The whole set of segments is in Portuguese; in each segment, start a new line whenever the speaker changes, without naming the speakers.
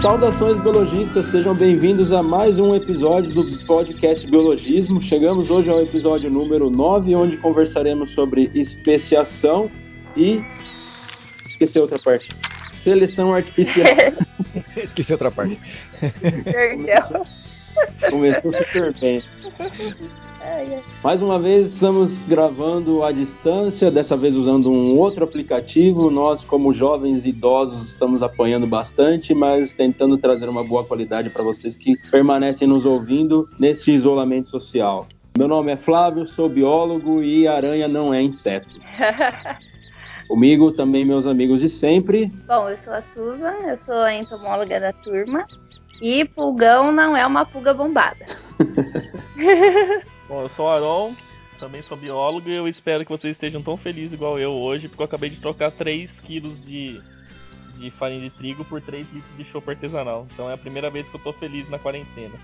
Saudações biologistas, sejam bem-vindos a mais um episódio do podcast Biologismo. Chegamos hoje ao episódio número 9, onde conversaremos sobre especiação e. Esqueci outra parte. Seleção artificial.
Esqueci outra parte.
Começou, começou super bem. Mais uma vez estamos gravando à distância, dessa vez usando um outro aplicativo. Nós, como jovens idosos, estamos apanhando bastante, mas tentando trazer uma boa qualidade para vocês que permanecem nos ouvindo neste isolamento social. Meu nome é Flávio, sou biólogo e aranha não é inseto. Comigo também meus amigos de sempre.
Bom, eu sou a Susan, eu sou a entomóloga da turma. E pulgão não é uma pulga bombada.
Bom, eu sou o Aron, também sou biólogo e eu espero que vocês estejam tão felizes igual eu hoje, porque eu acabei de trocar 3 quilos de, de farinha de trigo por 3 litros de chopp artesanal. Então é a primeira vez que eu tô feliz na quarentena.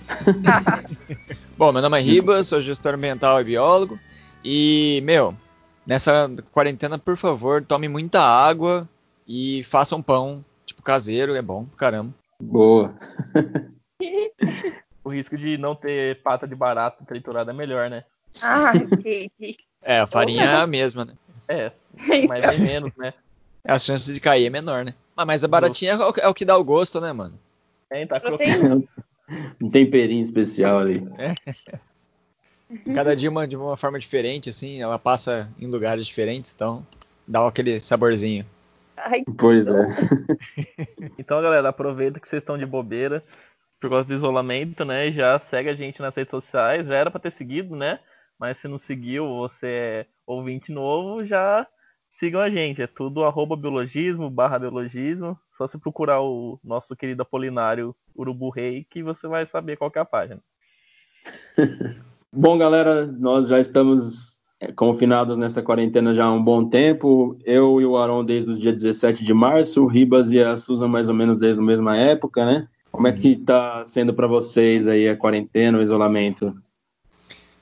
Bom, meu nome é Ribas, sou gestor ambiental e biólogo. E, meu, nessa quarentena, por favor, tome muita água e faça um pão, tipo, caseiro, é bom, caramba.
Boa.
o risco de não ter pata de barato triturada é melhor, né?
Ah, entendi.
É, a farinha é a mesma, né?
É, mas é menos, né?
As chances de cair é menor, né? Ah, mas a baratinha é o, é o que dá o gosto, né, mano?
É, tá
Proteína.
Um temperinho especial ali.
É. Cada dia uma, de uma forma diferente, assim, ela passa em lugares diferentes, então dá aquele saborzinho.
Ai,
Pois é.
Então, galera, aproveita que vocês estão de bobeira por causa do isolamento, né? Já segue a gente nas redes sociais. Já era pra ter seguido, né? Mas se não seguiu, você é ouvinte novo, já sigam a gente. É tudo arroba biologismo, barra biologismo. Só se procurar o nosso querido Apolinário Urubu Rei, que você vai saber qual que é a página.
Bom, galera, nós já estamos confinados nessa quarentena já há um bom tempo. Eu e o Aron desde o dia 17 de março, o Ribas e a Susan mais ou menos desde a mesma época, né? Como é que tá sendo para vocês aí a quarentena, o isolamento?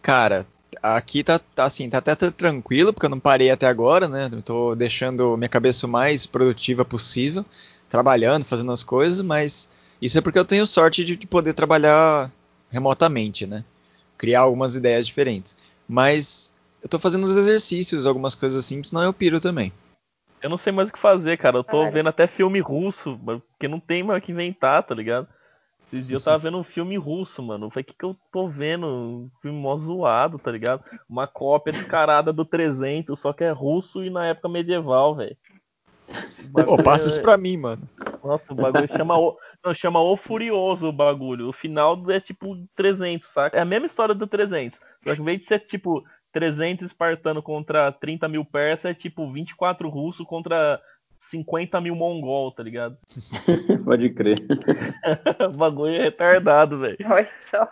Cara, aqui tá, tá assim, tá até tranquilo, porque eu não parei até agora, né? Tô deixando minha cabeça o mais produtiva possível, trabalhando, fazendo as coisas, mas isso é porque eu tenho sorte de, de poder trabalhar remotamente, né? Criar algumas ideias diferentes. Mas eu tô fazendo os exercícios, algumas coisas assim, senão eu piro também.
Eu não sei mais o que fazer, cara. Eu tô
Cara.
vendo até filme russo, porque não tem mais o que inventar, tá ligado? Esses dias eu tava vendo um filme russo, mano. Eu falei, o que, que eu tô vendo? Um filme mó zoado, tá ligado? Uma cópia descarada do 300, só que é russo e na época medieval, velho.
Pô,
bagulho
passa
é-
isso pra mim, mano.
Nossa, o bagulho chama o... Não, chama O Furioso o bagulho. O final é tipo 300, saca? É a mesma história do 300. Só que em vez de ser tipo 300 espartano contra 30 mil persa, é tipo 24 russo contra 50 mil mongol, tá ligado?
Pode crer.
o bagulho é retardado, velho.
olha só.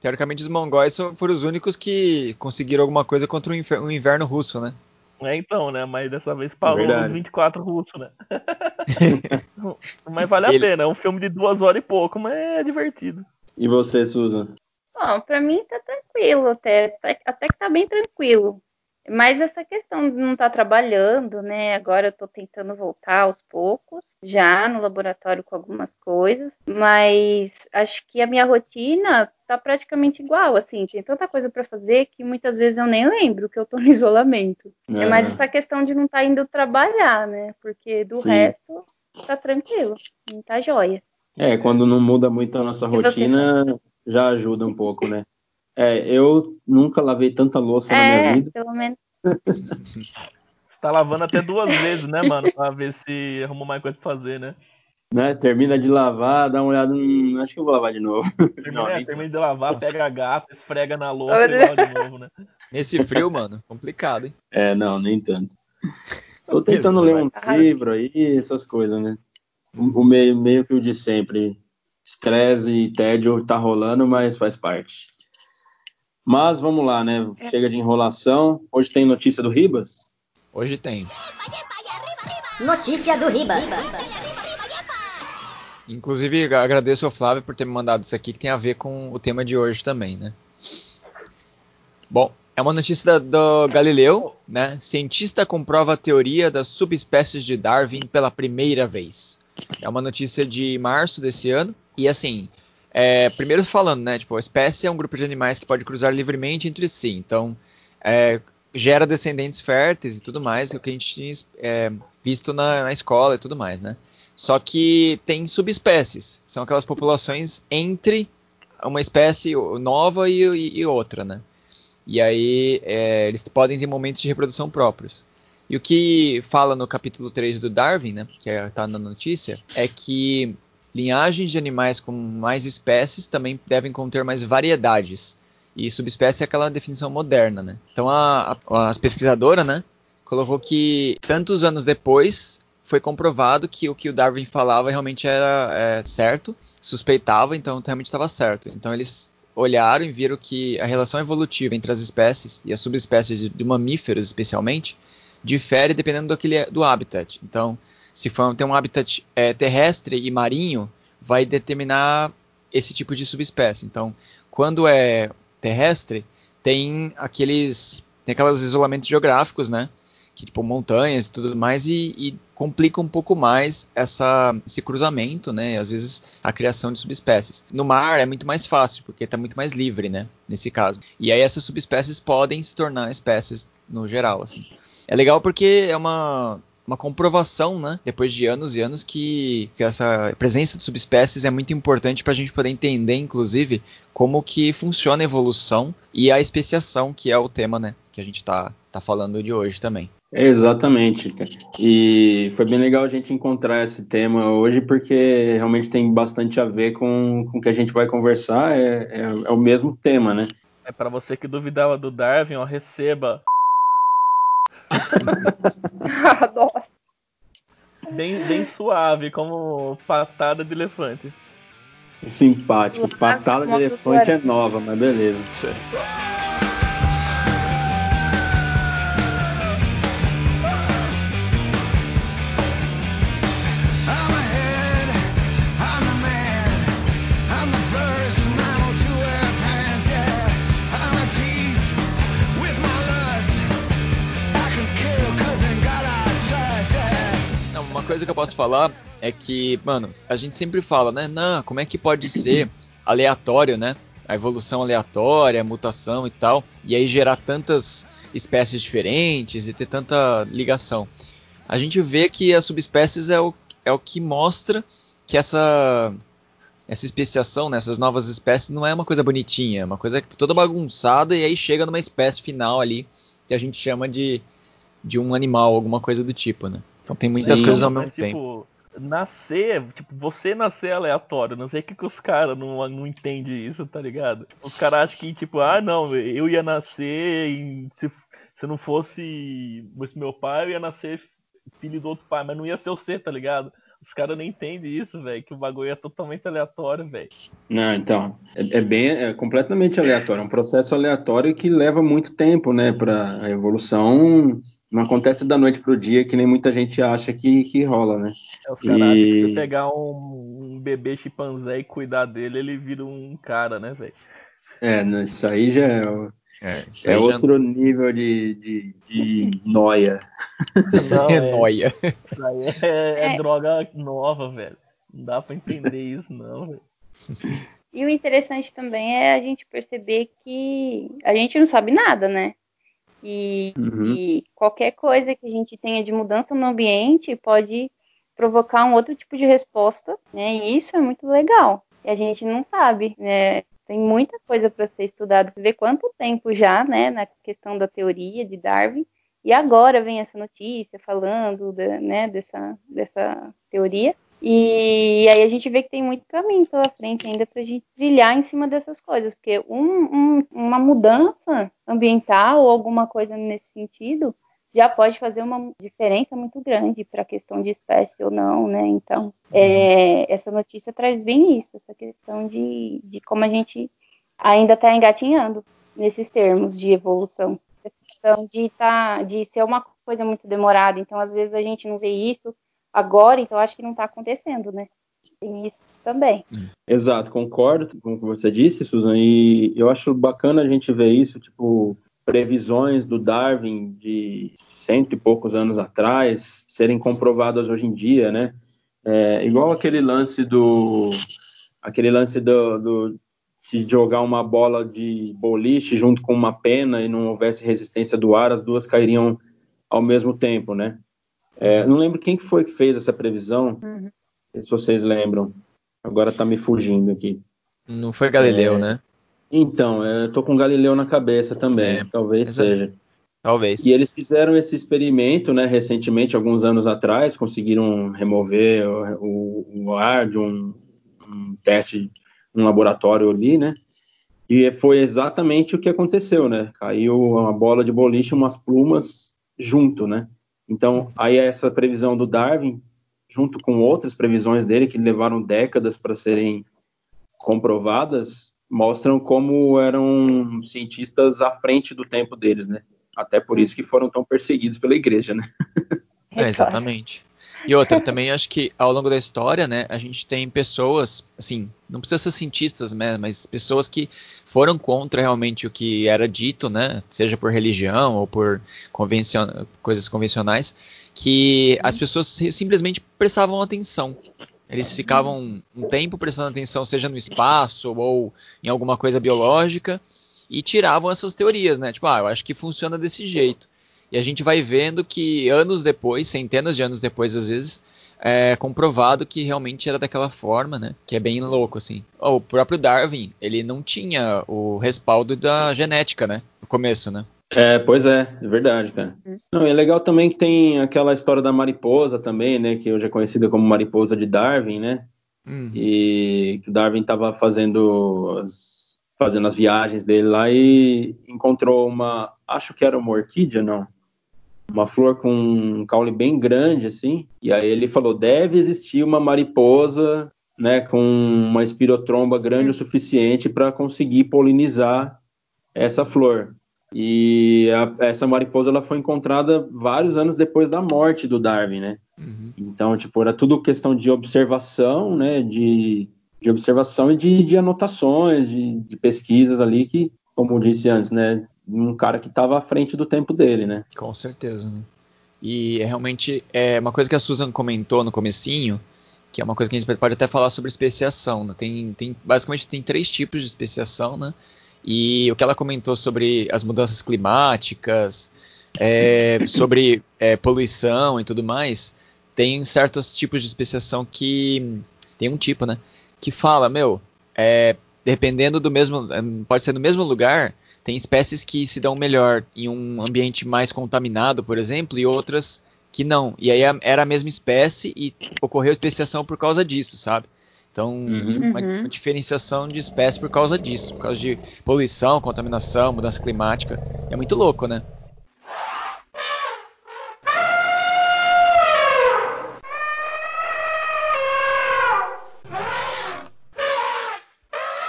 Teoricamente, os mongóis são- foram os únicos que conseguiram alguma coisa contra o, inverno russo, né?
É então, né? Mas dessa vez parou
Verdade.
nos 24 russos, né? mas vale a
Ele-
pena. É um filme de duas horas e pouco, mas é divertido.
E você, Susan?
Bom, pra mim tá tranquilo, até, até, até que tá bem tranquilo. Mas essa questão de não estar trabalhando, né? Agora eu tô tentando voltar aos poucos, já no laboratório com algumas coisas, mas acho que a minha rotina tá praticamente igual, assim, tem tanta coisa pra fazer que muitas vezes eu nem lembro que eu tô no isolamento. É mais essa questão de não estar indo trabalhar, né? Porque do
Sim.
resto tá tranquilo, tá joia.
É, quando não muda muito a nossa
E
rotina, já ajuda um pouco, né? É, eu nunca lavei tanta louça na minha
É,
vida.
pelo menos.
Você tá lavando até duas vezes, né, mano? Pra ver se arruma mais coisa pra fazer, né?
Né? Termina de lavar, dá uma olhada, hum, acho que eu vou lavar de novo.
Termina,
Não, nem-
termina de lavar,
Nossa.
pega a gata, esfrega na louça
Olha.
e lava de novo, né?
Nesse frio, mano, complicado, hein?
É, não, nem tanto. Tô tentando ler um livro aí, essas coisas, né? O o meio, meio que o de sempre. Estresse e tédio tá rolando, mas faz parte. Mas vamos lá, né? Chega de enrolação. Hoje tem notícia do Ribas?
Hoje tem.
Notícia do Ribas.
Inclusive, ag- agradeço ao Flávio por ter me mandado isso aqui, que tem a ver com o tema de hoje também, né? Bom, é uma notícia da- do Galileu, né? Cientista comprova a teoria das subespécies de Darwin pela primeira vez. É uma notícia de março desse ano. E assim, é, primeiro falando, né? Tipo, a espécie é um grupo de animais que pode cruzar livremente entre si. Então, é, gera descendentes férteis e tudo mais, o que a gente tinha é, visto na, na, escola e tudo mais, né? Só que tem subespécies, são aquelas populações entre uma espécie nova e, e, e outra, né? E aí é, eles podem ter momentos de reprodução próprios. E o que fala no capítulo 3 do Darwin, né, que está é, na notícia, é que linhagens de animais com mais espécies também devem conter mais variedades. E subespécie é aquela definição moderna, né? Então a, a, as pesquisadoras, né, colocou que tantos anos depois foi comprovado que o que o Darwin falava realmente era é, certo, suspeitava, então realmente estava certo. Então eles olharam e viram que a relação evolutiva entre as espécies e as subespécies de, de mamíferos, especialmente, difere dependendo do, aquele, do habitat. Então, se for ter um habitat é, terrestre e marinho, vai determinar esse tipo de subespécie. Então, quando é terrestre, tem aqueles tem aqueles isolamentos geográficos, né? Que, tipo montanhas e tudo mais e, e complica um pouco mais essa, esse cruzamento, né? Às vezes a criação de subespécies. No mar é muito mais fácil porque está muito mais livre, né? Nesse caso. E aí essas subespécies podem se tornar espécies no geral, assim. É legal porque é uma, uma comprovação, né, depois de anos e anos, que, que essa presença de subespécies é muito importante para a gente poder entender, inclusive, como que funciona a evolução e a especiação, que é o tema, né, que a gente está tá falando de hoje também.
Exatamente. E foi bem legal a gente encontrar esse tema hoje, porque realmente tem bastante a ver com, com o que a gente vai conversar. É, é, é o mesmo tema, né?
É para você que duvidava do Darwin, ó, receba
Nossa.
Bem, bem suave, como patada de elefante.
Simpático. Patada de elefante é nova, mas beleza.
Coisa que eu posso falar é que, mano, a gente sempre fala, né? Não, como é que pode ser aleatório, né? A evolução aleatória, a mutação e tal, e aí gerar tantas espécies diferentes e ter tanta ligação. A gente vê que as subespécies é o, é o que mostra que essa essa especiação, né, essas novas espécies, não é uma coisa bonitinha, é uma coisa toda bagunçada e aí chega numa espécie final ali que a gente chama de, de um animal, alguma coisa do tipo, né? Então tem muitas Sim, coisas ao mesmo tempo.
Tipo, nascer, tipo, você nascer aleatório, não sei o que, que os caras não, não entendem isso, tá ligado? Os caras acham que, tipo, ah, não, eu ia nascer e se, se não fosse meu pai, eu ia nascer filho do outro pai, mas não ia ser você, tá ligado? Os caras não entendem isso, velho, que o bagulho é totalmente aleatório, velho.
Não, então, é, é, bem, é completamente aleatório, é um processo aleatório que leva muito tempo, né, para a evolução não acontece da noite pro dia, que nem muita gente acha que, que rola, né?
É, os caras e... que você pegar um, um, bebê chimpanzé e cuidar dele, ele vira um cara, né, velho?
É, isso aí já é, é, é outro já... nível de, de, de noia.
Não, é noia.
Isso aí é, é, é, droga nova, velho. Não dá pra entender isso, não, velho.
E o interessante também é a gente perceber que a gente não sabe nada, né? E, uhum. e, qualquer coisa que a gente tenha de mudança no ambiente pode provocar um outro tipo de resposta, né? E isso é muito legal. E a gente não sabe, né? Tem muita coisa para ser estudada. Você vê quanto tempo já, né, na questão da teoria de Darwin, e agora vem essa notícia falando, né, dessa, dessa teoria. E aí a gente vê que tem muito caminho pela frente ainda para a gente trilhar em cima dessas coisas, porque um, um, uma mudança ambiental ou alguma coisa nesse sentido já pode fazer uma diferença muito grande para a questão de espécie ou não, né? Então, é, essa notícia traz bem isso, essa questão de, de como a gente ainda está engatinhando nesses termos de evolução. A questão de, tá, de ser uma coisa muito demorada, então às vezes a gente não vê isso agora, então acho que não está acontecendo, né? Tem isso também.
Exato, concordo com o que você disse, Susan, e eu acho bacana a gente ver isso, tipo, previsões do Darwin de cento e poucos anos atrás serem comprovadas hoje em dia, né? É, igual aquele lance do. Aquele lance do, do se jogar uma bola de boliche junto com uma pena e não houvesse resistência do ar, as duas cairiam ao mesmo tempo, né? É, não lembro quem que foi que fez essa previsão, uhum. se vocês lembram. Agora tá me fugindo aqui.
Não foi Galileu, é, né?
Então, eu tô com Galileu na cabeça também, é, talvez seja.
Talvez.
E eles fizeram esse experimento, né, recentemente, alguns anos atrás, conseguiram remover o, o, o ar de um, um teste um laboratório ali, né? E foi exatamente o que aconteceu, né? Caiu uma bola de boliche, umas plumas junto, né? Então, aí essa previsão do Darwin, junto com outras previsões dele que levaram décadas para serem comprovadas, mostram como eram cientistas à frente do tempo deles, né? Até por isso que foram tão perseguidos pela igreja, né?
É, exatamente. E outra, também acho que ao longo da história, né, a gente tem pessoas, assim, não precisa ser cientistas, né, mas pessoas que foram contra realmente o que era dito, né, seja por religião ou por convencion coisas convencionais, que as pessoas simplesmente prestavam atenção. Eles ficavam um tempo prestando atenção, seja no espaço ou em alguma coisa biológica, e tiravam essas teorias, né? Tipo, ah, eu acho que funciona desse jeito. E a gente vai vendo que anos depois, centenas de anos depois, às vezes, é comprovado que realmente era daquela forma, né? Que é bem louco, assim. O próprio Darwin, ele não tinha o respaldo da genética, né? No começo, né?
É, pois é, é verdade, cara. Hum. Não, é legal também que tem aquela história da mariposa também, né? Que hoje é conhecida como mariposa de Darwin, né? Uhum. E que o Darwin estava fazendo as, fazendo as viagens dele lá e encontrou uma, acho que era uma orquídea, não? Uma flor com um caule bem grande, assim. E aí ele falou: deve existir uma mariposa, né, com uma espirotromba grande o suficiente para conseguir polinizar essa flor. E a, essa mariposa ela foi encontrada vários anos depois da morte do Darwin, né? Uhum. Então, tipo, era tudo questão de observação, né? De, de observação e de, de anotações, de, de pesquisas ali que, como eu disse antes, né? Um cara que estava à frente do tempo dele, né?
Com certeza, né? E é realmente é uma coisa que a Susan comentou no comecinho, que é uma coisa que a gente pode até falar sobre especiação, né? Tem, tem, basicamente tem três tipos de especiação, né? E o que ela comentou sobre as mudanças climáticas, é, sobre é, poluição e tudo mais, tem certos tipos de especiação que tem um tipo, né? Que fala, meu, é, dependendo do mesmo, pode ser no mesmo lugar, tem espécies que se dão melhor em um ambiente mais contaminado, por exemplo, e outras que não. E aí era a mesma espécie e ocorreu especiação por causa disso, sabe? Então, uhum. Uma, uma, diferenciação de espécies por causa disso, por causa de poluição, contaminação, mudança climática. É muito louco, né?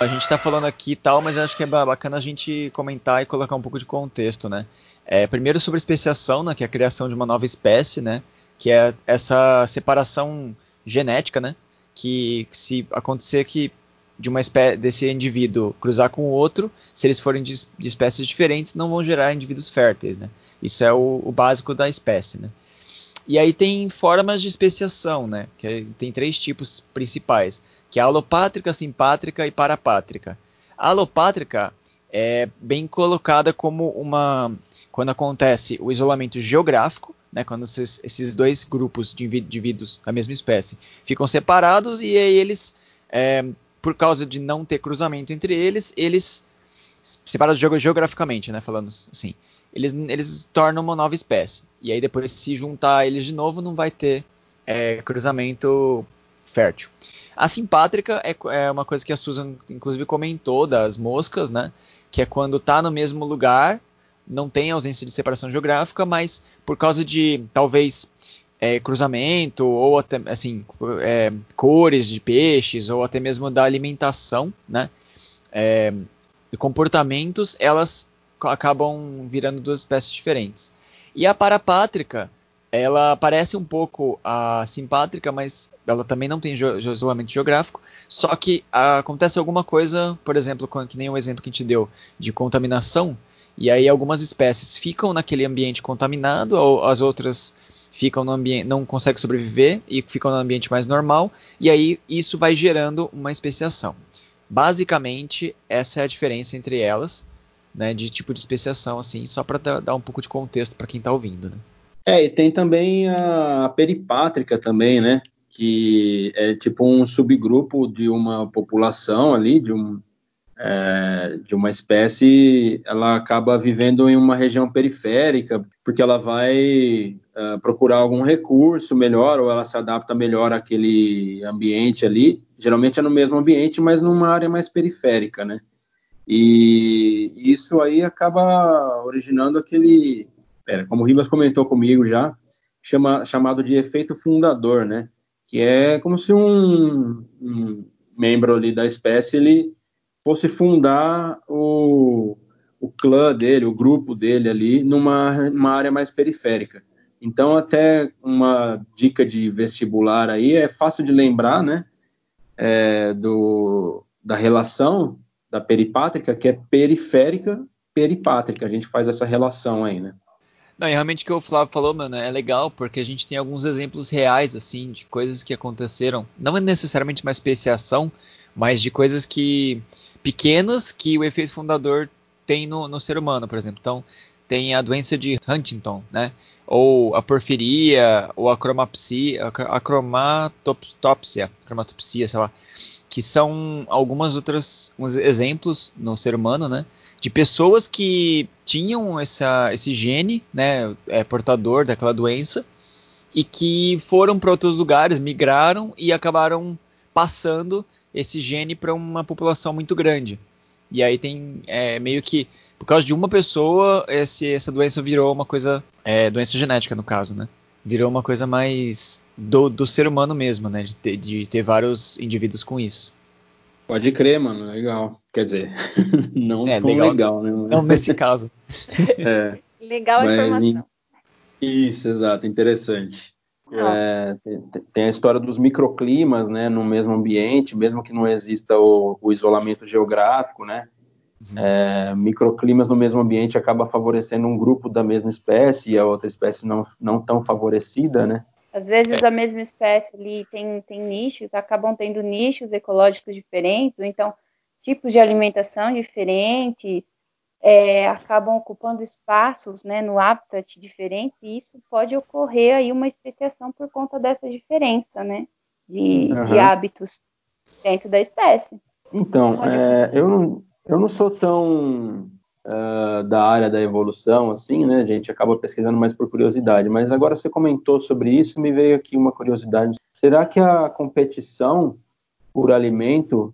A gente está falando aqui e tal, mas acho que é bacana a gente comentar e colocar um pouco de contexto, né? É, primeiro sobre especiação, né, que é a criação de uma nova espécie, né? Que é essa separação genética, né? Que se acontecer que de uma espécie desse indivíduo cruzar com o outro, se eles forem de, de espécies diferentes, não vão gerar indivíduos férteis, né? Isso é o, o, básico da espécie, né? E aí tem formas de especiação, né? Que tem três tipos principais que é alopátrica, simpátrica e parapátrica. A alopátrica é bem colocada como uma quando acontece o isolamento geográfico, né, quando esses, esses dois grupos de indivíduos da mesma espécie ficam separados e aí eles, é, por causa de não ter cruzamento entre eles, eles separados geograficamente, né, falando assim, eles, eles tornam uma nova espécie. E aí depois se juntar eles de novo não vai ter é, cruzamento fértil. A simpátrica é, é uma coisa que a Susan inclusive comentou das moscas, né? Que é quando está no mesmo lugar, não tem ausência de separação geográfica, mas por causa de talvez é, cruzamento ou até assim é, cores de peixes ou até mesmo da alimentação, né? É, e comportamentos, elas acabam virando duas espécies diferentes. E a parapátrica ela parece um pouco a simpátrica, mas ela também não tem isolamento geográfico. Só que a, acontece alguma coisa, por exemplo, que nem o exemplo que a gente deu de contaminação, e aí algumas espécies ficam naquele ambiente contaminado, ou as outras ficam no ambiente, não conseguem sobreviver e ficam no ambiente mais normal, e aí isso vai gerando uma especiação. Basicamente, essa é a diferença entre elas, né, de tipo de especiação, assim, só para dar, dar, um pouco de contexto para quem está ouvindo. Né?
É, e tem também a peripátrica também, né, que é tipo um subgrupo de uma população ali, de um, é, de uma espécie, ela acaba vivendo em uma região periférica, porque ela vai uh, procurar algum recurso melhor, ou ela se adapta melhor àquele ambiente ali. Geralmente é no mesmo ambiente, mas numa área mais periférica, né? E isso aí acaba originando aquele, pera, como o Ribas comentou comigo já, chama, chamado de efeito fundador, né? Que é como se um, um membro ali da espécie ele fosse fundar o, o clã dele, o grupo dele ali, numa, numa área mais periférica. Então, até uma dica de vestibular aí é fácil de lembrar, né? É, do, da relação da peripátrica, que é periférica, peripátrica. A gente faz essa relação aí, né?
Não, e realmente o que o Flávio falou, mano, é legal porque a gente tem alguns exemplos reais, assim, de coisas que aconteceram. Não é necessariamente uma especiação, mas de coisas que pequenos que o efeito fundador tem no, no ser humano, por exemplo. Então, tem a doença de Huntington, né? Ou a porfiria, ou a cromapsia, a cromatopsia, cromatopsia, sei lá, que são algumas outras exemplos no ser humano, né? De pessoas que tinham essa, esse gene, né, é, portador daquela doença, e que foram para outros lugares, migraram e acabaram passando esse gene para uma população muito grande. E aí tem é, meio que por causa de uma pessoa esse, essa doença virou uma coisa é, doença genética no caso, né? Virou uma coisa mais do, do ser humano mesmo, né? De ter, de ter vários indivíduos com isso.
Pode crer, mano, legal. Quer dizer, não é, tão legal, legal né?
Não nesse caso.
é, legal a informação.
Isso, exato, interessante. É, tem, tem, a história dos microclimas, né, no mesmo ambiente, mesmo que não exista o, o isolamento geográfico, né, uhum. é, microclimas no mesmo ambiente acaba favorecendo um grupo da mesma espécie e a outra espécie não, não tão favorecida, né.
Às vezes a mesma espécie ali tem, tem nichos, acabam tendo nichos ecológicos diferentes, ou então tipos de alimentação diferentes, é, acabam ocupando espaços né, no habitat diferente, e isso pode ocorrer aí uma especiação por conta dessa diferença né, de, uhum. de hábitos dentro da espécie.
Então, é, eu, não, eu não sou tão uh, da área da evolução, assim, né? A gente acaba pesquisando mais por curiosidade, mas agora você comentou sobre isso, me veio aqui uma curiosidade. Será que a competição por alimento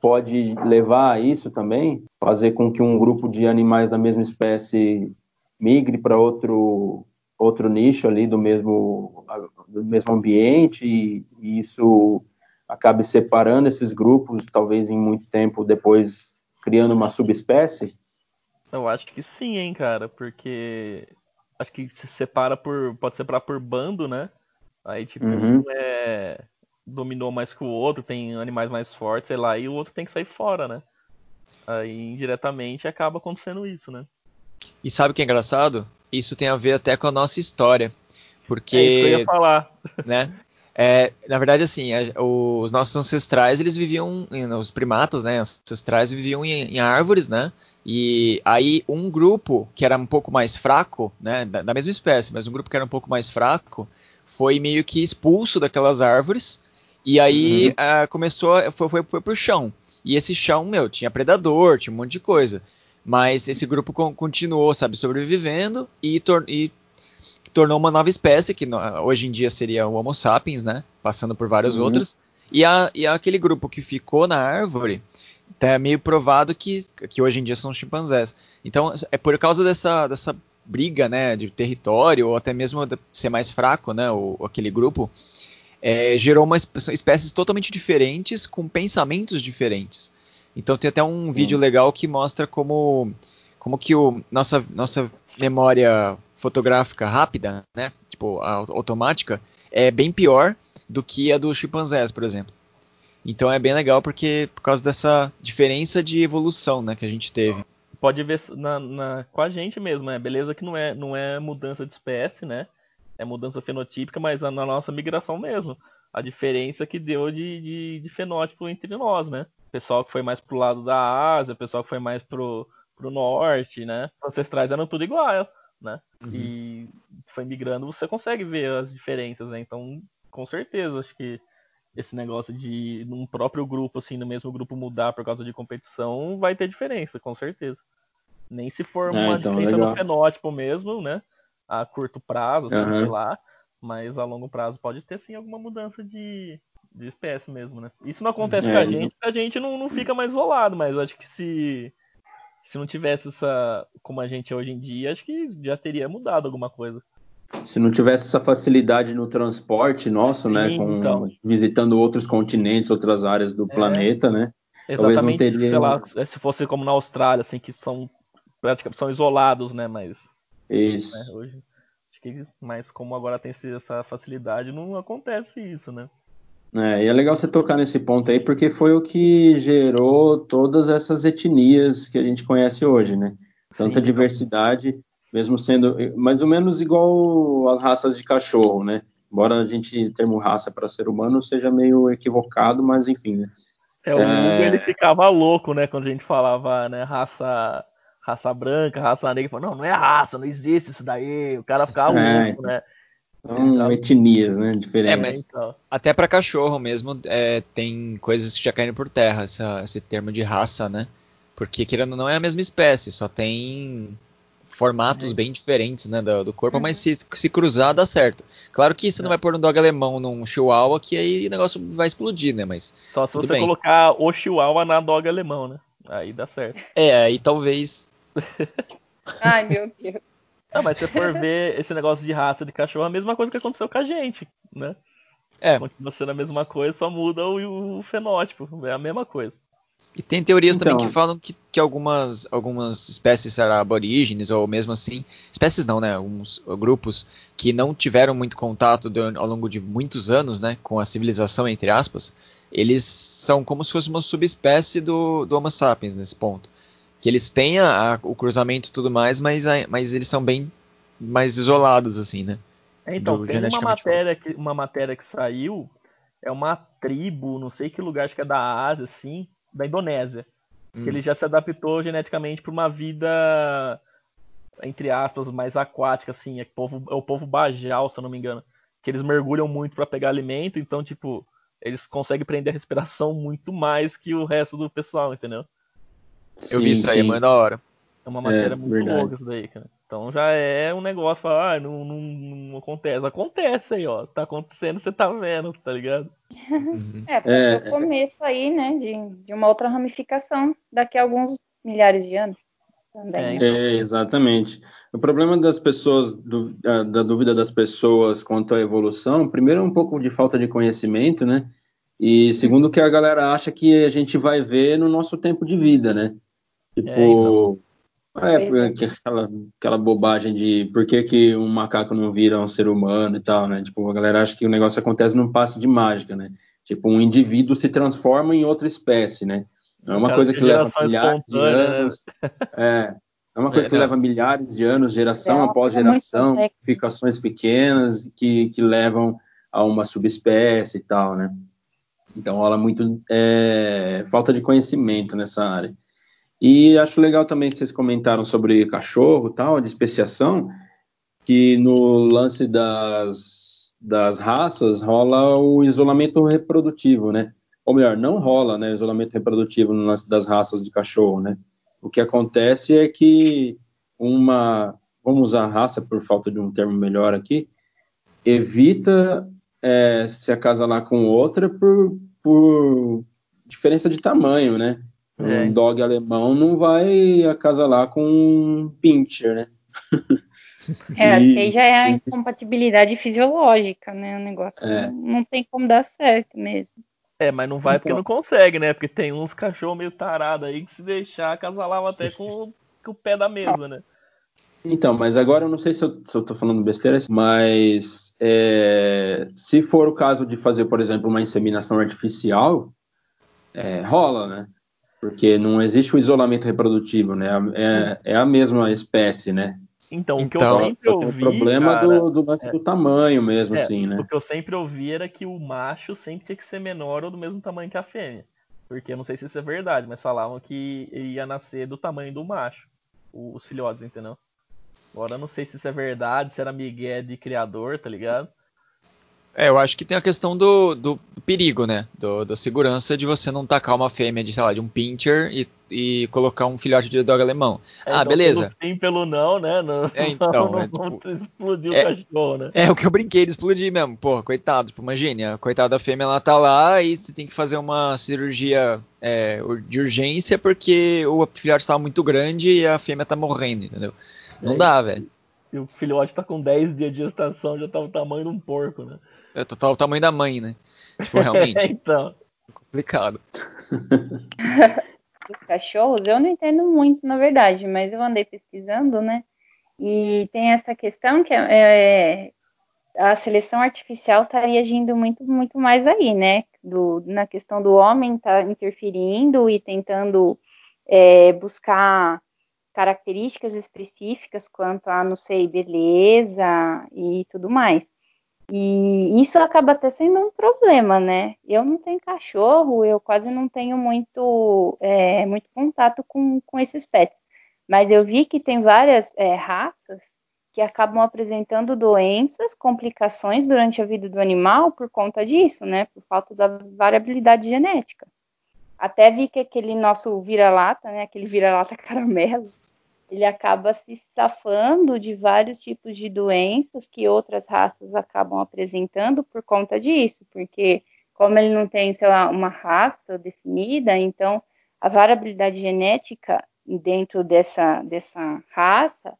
pode levar a isso também, fazer com que um grupo de animais da mesma espécie migre para outro outro nicho ali do mesmo do mesmo ambiente e, e isso acabe separando esses grupos, talvez em muito tempo depois criando uma subespécie?
Eu acho que sim, hein, cara, porque acho que se separa por pode separar por bando, né? Aí tipo uhum. é dominou mais que o outro, tem animais mais fortes, sei lá, e o outro tem que sair fora, né? Aí indiretamente acaba acontecendo isso, né?
E sabe o que é engraçado? Isso tem a ver até com a nossa história. Porque. É
isso que eu ia falar.
Né? É, na verdade, assim, a, os nossos ancestrais, eles viviam, os primatas, né, ancestrais viviam em, em, árvores, né, e aí um grupo que era um pouco mais fraco, né, da, da mesma espécie, mas um grupo que era um pouco mais fraco, foi meio que expulso daquelas árvores e aí uhum. uh, começou, foi, foi, foi pro chão. E esse chão, meu, tinha predador, tinha um monte de coisa. Mas esse grupo continuou, sabe, sobrevivendo e, e tornou uma nova espécie, que hoje em dia seria o Homo sapiens, né? Passando por vários uhum. outros. E, a, e aquele grupo que ficou na árvore, tá meio provado que, que hoje em dia são chimpanzés. Então, é por causa dessa, dessa briga, né, de território, ou até mesmo de ser mais fraco, né, o, aquele grupo, é, gerou uma espécies totalmente diferentes, com pensamentos diferentes. Então tem até um Sim. vídeo legal que mostra como, como que o, nossa, nossa memória fotográfica rápida, né, tipo automática, é bem pior do que a dos chimpanzés, por exemplo. Então é bem legal porque por causa dessa diferença de evolução, né, que a gente teve.
Pode ver na, na, com a gente mesmo, né? Beleza que não é, não é mudança de espécie, né? é mudança fenotípica, mas na nossa migração mesmo. A diferença que deu de, de, de fenótipo entre nós, né? Pessoal que foi mais pro lado da Ásia, pessoal que foi mais pro, pro norte, né? Ancestrais eram tudo igual, né? Uhum. E foi migrando, você consegue ver as diferenças, né? Então, com certeza, acho que esse negócio de num próprio grupo, assim, no mesmo grupo mudar por causa de competição, vai ter diferença, com certeza. Nem se for é, uma então, diferença legal. no fenótipo mesmo, né? A curto prazo, assim, uhum. sei lá. Mas a longo prazo pode ter sim alguma mudança de, de espécie mesmo, né? Isso não acontece é, com a gente, a gente não, não fica mais isolado, mas acho que se, se não tivesse essa. como a gente é hoje em dia, acho que já teria mudado alguma coisa.
Se não tivesse essa facilidade no transporte nosso, né, Sim, né? Com, então. Visitando outros continentes, outras áreas do é, planeta, né?
Exatamente, teria... sei lá, se fosse como na Austrália, assim, que são praticamente são isolados, né? Mas.
Isso. Né,
hoje, acho que, mas como agora tem essa facilidade, não acontece isso, né?
É, e é legal você tocar nesse ponto aí, porque foi o que gerou todas essas etnias que a gente conhece hoje, né? Tanta Sim, diversidade, mesmo sendo mais ou menos igual as raças de cachorro, né? Embora a gente termo raça para ser humano seja meio equivocado, mas enfim, né?
É, o mundo é... ele ficava louco, né, quando a gente falava, né, raça raça branca, raça negra, falou, não, não é raça, não existe isso daí, o cara ficava é, louco, né?
São etnias, né, diferentes. É, mas
então. até para cachorro mesmo é, tem coisas que já caem por terra, essa, esse termo de raça, né? Porque querendo não é a mesma espécie, só tem formatos é. bem diferentes, né, do, do corpo, uhum. mas se, se cruzar dá certo. Claro que você não é. vai pôr um dog alemão num chihuahua que aí o negócio vai explodir, né, mas
Só se você bem. colocar o chihuahua na dog alemão, né? Aí dá certo.
É, aí talvez
Ai, meu Deus.
Não, mas se for ver esse negócio de raça de cachorro, é a mesma coisa que aconteceu com a gente, né?
É.
Continua sendo a mesma coisa, só muda o, o fenótipo. É a mesma coisa.
E tem teorias então, também que falam que, que algumas, algumas espécies será aborígenes, ou mesmo assim, espécies não, né? Alguns grupos que não tiveram muito contato ao longo de muitos anos, né? Com a civilização, entre aspas, eles são como se fosse uma subespécie do, do Homo sapiens nesse ponto que eles têm a, a, o cruzamento e tudo mais, mas, a, mas eles são bem mais isolados, assim, né?
É, então, Do, tem uma matéria, que, uma matéria que saiu, é uma tribo, não sei que lugar, acho que é da Ásia, assim, da Indonésia, hum. que ele já se adaptou geneticamente para uma vida, entre aspas, mais aquática, assim, é, povo, é o povo Bajau, se eu não me engano, que eles mergulham muito para pegar alimento, então, tipo, eles conseguem prender a respiração muito mais que o resto do pessoal, entendeu?
Eu sim, vi isso aí, sim. é da hora.
É uma matéria é, muito verdade. louca isso daí, cara. Então já é um negócio, falar, ah, não, não, não, acontece. Acontece aí, ó. Tá acontecendo, você tá vendo, tá ligado?
Uhum. é, pode é, ser o começo aí, né, de, de uma outra ramificação daqui a alguns milhares de anos. Também,
né? é, exatamente. O problema das pessoas, do, da, da dúvida das pessoas quanto à evolução, primeiro é um pouco de falta de conhecimento, né? E segundo que a galera acha que a gente vai ver no nosso tempo de vida, né? Tipo, é, então. é, é aquela, aquela bobagem de por que, que um macaco não vira um ser humano e tal, né? Tipo, a galera acha que o negócio acontece num passe de mágica, né? Tipo, um indivíduo se transforma em outra espécie, né? Não é uma coisa que leva milhares de né? anos. É, é uma coisa é, que leva milhares de anos, geração é, após geração, modificações pequenas que, que levam a uma subespécie e tal, né? Então rola muito é, falta de conhecimento nessa área. E acho legal também que vocês comentaram sobre cachorro tal, de especiação, que no lance das, das raças rola o isolamento reprodutivo, né? Ou melhor, não rola né, isolamento reprodutivo no lance das raças de cachorro, né? O que acontece é que uma, vamos usar raça por falta de um termo melhor aqui, evita é, se acasalar com outra por, por diferença de tamanho, né? É. Um dog alemão não vai acasalar com um pincher, né?
É, acho que aí já é a incompatibilidade fisiológica, né? O negócio é. não, não, tem como dar certo mesmo.
É, mas não vai porque então. não consegue, né? Porque tem uns cachorros meio tarados aí que se deixar acasalava até com, com o pé da mesa, né?
Então, mas agora eu não sei se eu, se eu tô falando besteira, mas é, se for o caso de fazer, por exemplo, uma inseminação artificial, é, rola, né? Porque não existe o isolamento reprodutivo, né? É, é a mesma espécie, né?
Então, o que então, eu sempre ouvi.
O problema cara, do, do lance é, do tamanho mesmo, é, assim, né?
O que eu sempre ouvi era que o macho sempre tinha que ser menor ou do mesmo tamanho que a fêmea. Porque eu não sei se isso é verdade, mas falavam que ia nascer do tamanho do macho, os filhotes, entendeu? Agora eu não sei se isso é verdade, se era migué de criador, tá ligado?
É, eu acho que tem a questão do, do perigo, né? Do, da segurança de você não tacar uma fêmea de, sei lá, de um pincher e, e colocar um filhote de dog alemão. É, ah, então, beleza.
Sim, pelo não, né? Não,
é, então. Não, é, não tipo,
explodir é, o cachorro, né?
É o que eu brinquei de explodir mesmo. Pô, coitado. Tipo, imagine, a coitada da fêmea, ela tá lá e você tem que fazer uma cirurgia é, de urgência porque o filhote tá muito grande e a fêmea tá morrendo, entendeu? Não é, dá, velho.
E o filhote tá com 10 dias de gestação, já tá o tamanho de um porco, né?
É total o tamanho da mãe, né? Tipo, realmente.
então.
É complicado.
Os cachorros, eu não entendo muito, na verdade, mas eu andei pesquisando, né? E tem essa questão que é, é a seleção artificial estaria agindo muito, muito mais aí, né? Do, na questão do homem tá interferindo e tentando é, buscar características específicas quanto a, não sei, beleza e tudo mais. E isso acaba até sendo um problema, né? Eu não tenho cachorro, eu quase não tenho muito, é, muito contato com, com esses pets. Mas eu vi que tem várias é, raças que acabam apresentando doenças, complicações durante a vida do animal por conta disso, né? Por falta da variabilidade genética. Até vi que aquele nosso vira-lata, né? Aquele vira-lata caramelo, ele acaba se safando de vários tipos de doenças que outras raças acabam apresentando por conta disso, porque como ele não tem, sei lá, uma raça definida, então a variabilidade genética dentro dessa, dessa raça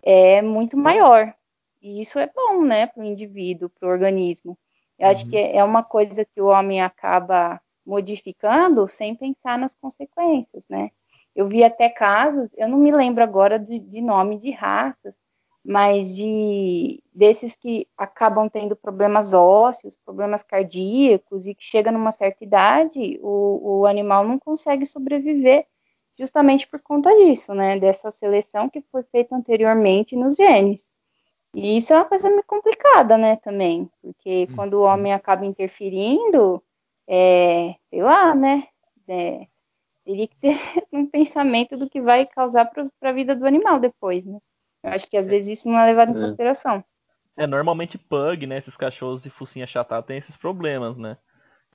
é muito maior. E isso é bom, né, para o indivíduo, para o organismo. Eu uhum. acho que é uma coisa que o homem acaba modificando sem pensar nas consequências, né? Eu vi até casos, eu não me lembro agora de, de nome de raças, mas de desses que acabam tendo problemas ósseos, problemas cardíacos e que chega numa certa idade, o, o animal não consegue sobreviver justamente por conta disso, né? Dessa seleção que foi feita anteriormente nos genes. E isso é uma coisa meio complicada, né, também, porque hum. quando o homem acaba interferindo, é, sei lá, né, é, teria que ter um pensamento do que vai causar para a vida do animal depois, né? Eu acho que às vezes isso não é levado em é. consideração.
É, normalmente pug, né, esses cachorros de focinho achatado tem esses problemas, né?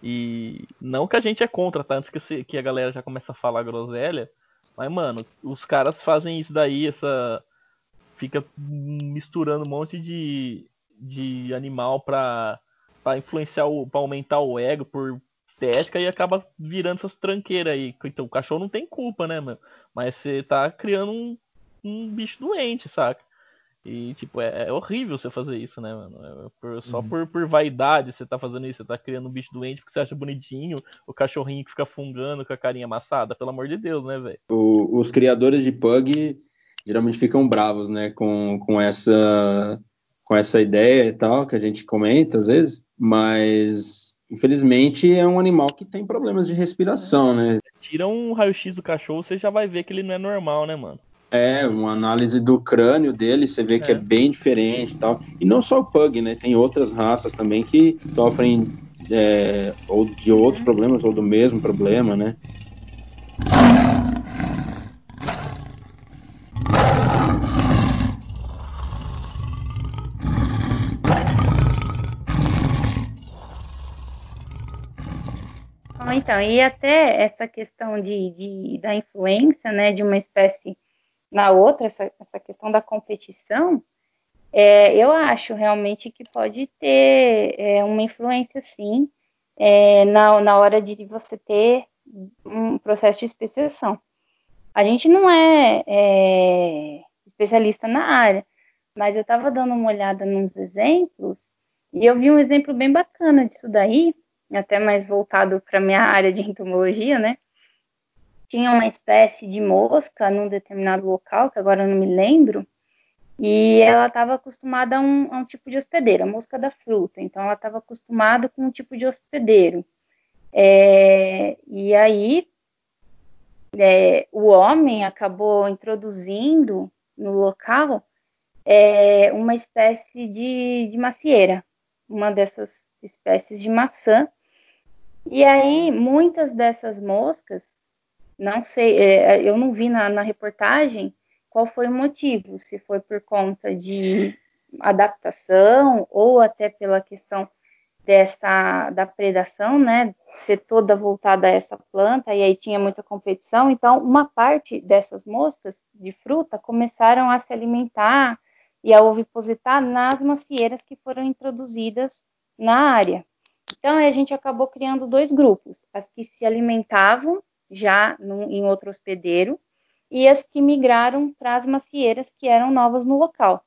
E não que a gente é contra, tá? Antes que, se, que a galera já começa a falar groselha, mas, mano, os caras fazem isso daí, essa... Fica misturando um monte de, de animal pra, pra influenciar, o, pra aumentar o ego por estética e acaba virando essas tranqueiras aí. Então o cachorro não tem culpa, né, mano? Mas você tá criando um, um bicho doente, saca? E, tipo, é, é, horrível você fazer isso, né, mano? É por, só uhum. por, por vaidade você tá fazendo isso. Você tá criando um bicho doente porque você acha bonitinho o cachorrinho que fica fungando com a carinha amassada. Pelo amor de Deus, né, velho?
Os criadores de pug geralmente ficam bravos, né, com, com essa com essa ideia e tal que a gente comenta às vezes, mas Infelizmente, é um animal que tem problemas de respiração, né?
Tira um raio-x do cachorro, você já vai ver que ele não é normal, né, mano?
É, uma análise do crânio dele, você vê é. que é bem diferente e tal. E não só o pug, né? Tem outras raças também que sofrem é, ou de outros problemas ou do mesmo problema, né?
Então, e até essa questão de, de, da influência, né, de uma espécie na outra, essa, essa questão da competição, é, eu acho realmente que pode ter é, uma influência, sim, é, na, na hora de você ter um processo de especiação. A gente não é, é especialista na área, mas eu estava dando uma olhada nos exemplos e eu vi um exemplo bem bacana disso daí, até mais voltado para minha área de entomologia, né? Tinha uma espécie de mosca num determinado local, que agora eu não me lembro, e ela estava acostumada a um, a um, tipo de hospedeiro, a mosca da fruta. Então, ela estava acostumada com um tipo de hospedeiro. É, e aí, é, o homem acabou introduzindo no local é uma espécie de, de macieira, uma dessas espécies de maçã. E aí, muitas dessas moscas, não sei, é, eu não vi na, na reportagem qual foi o motivo, se foi por conta de adaptação ou até pela questão dessa da predação, né, ser toda voltada a essa planta e aí tinha muita competição. Então, uma parte dessas moscas de fruta começaram a se alimentar e a ovipositar nas macieiras que foram introduzidas na área. Então, a gente acabou criando dois grupos: as que se alimentavam já no, em outro hospedeiro e as que migraram para as macieiras que eram novas no local.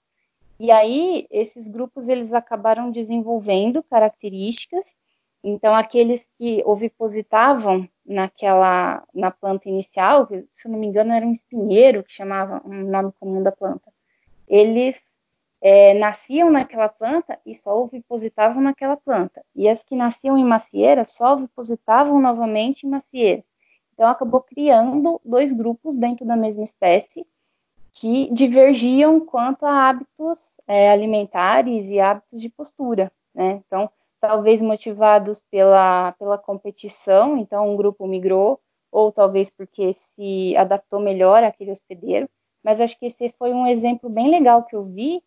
E aí, esses grupos eles acabaram desenvolvendo características. Então, aqueles que ovipositavam naquela na planta inicial, se não me engano era um espinheiro que chamava um nome comum da planta, eles é, nasciam naquela planta e só ovipositavam naquela planta. E as que nasciam em macieira só ovipositavam novamente em macieira. Então, acabou criando dois grupos dentro da mesma espécie que divergiam quanto a hábitos é, alimentares e hábitos de postura, né? Então, talvez motivados pela, pela competição, então um grupo migrou, ou talvez porque se adaptou melhor àquele hospedeiro, mas acho que esse foi um exemplo bem legal que eu vi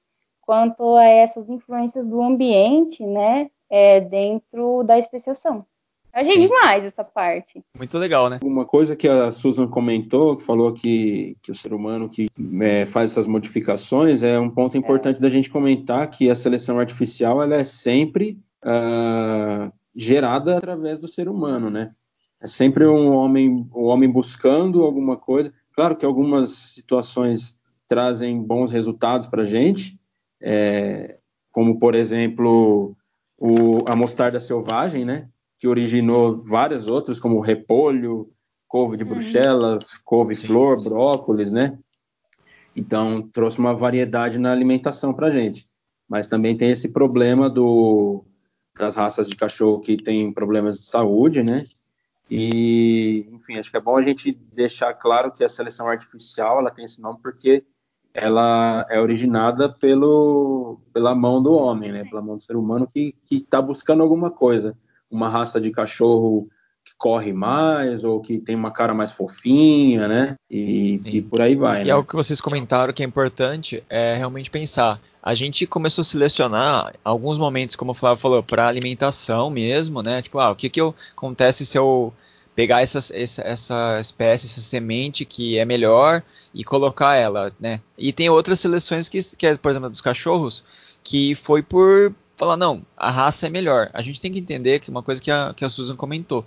quanto a essas influências do ambiente, né, é, dentro da especiação. Achei Sim. demais essa parte.
Muito legal, né?
Uma coisa que a Susan comentou, que falou que, que o ser humano que é, faz essas modificações, é um ponto importante é. da gente comentar que a seleção artificial ela é sempre uh, gerada através do ser humano, né? É sempre um homem, um homem buscando alguma coisa. Claro que algumas situações trazem bons resultados para a gente, é, como por exemplo o, a mostarda selvagem, né? que originou várias outras, como repolho, couve de uhum. Bruxelas, couve-flor, brócolis, né? Então, trouxe uma variedade na alimentação para gente. Mas também tem esse problema do, das raças de cachorro que tem problemas de saúde, né? E, enfim, acho que é bom a gente deixar claro que a seleção artificial ela tem esse nome porque ela é originada pelo, pela mão do homem, né? Pela mão do ser humano que está buscando alguma coisa uma raça de cachorro que corre mais ou que tem uma cara mais fofinha, né? E, e por aí vai.
E
né?
algo que vocês comentaram que é importante é realmente pensar. A gente começou a selecionar alguns momentos, como o Flávio falou, para alimentação mesmo, né? Tipo, ah, o que que eu, acontece se eu pegar essa, essa, essa espécie, essa semente que é melhor e colocar ela, né? E tem outras seleções que, que é, por exemplo, dos cachorros, que foi por falar, não, a raça é melhor. A gente tem que entender que uma coisa que a, que a Susan comentou,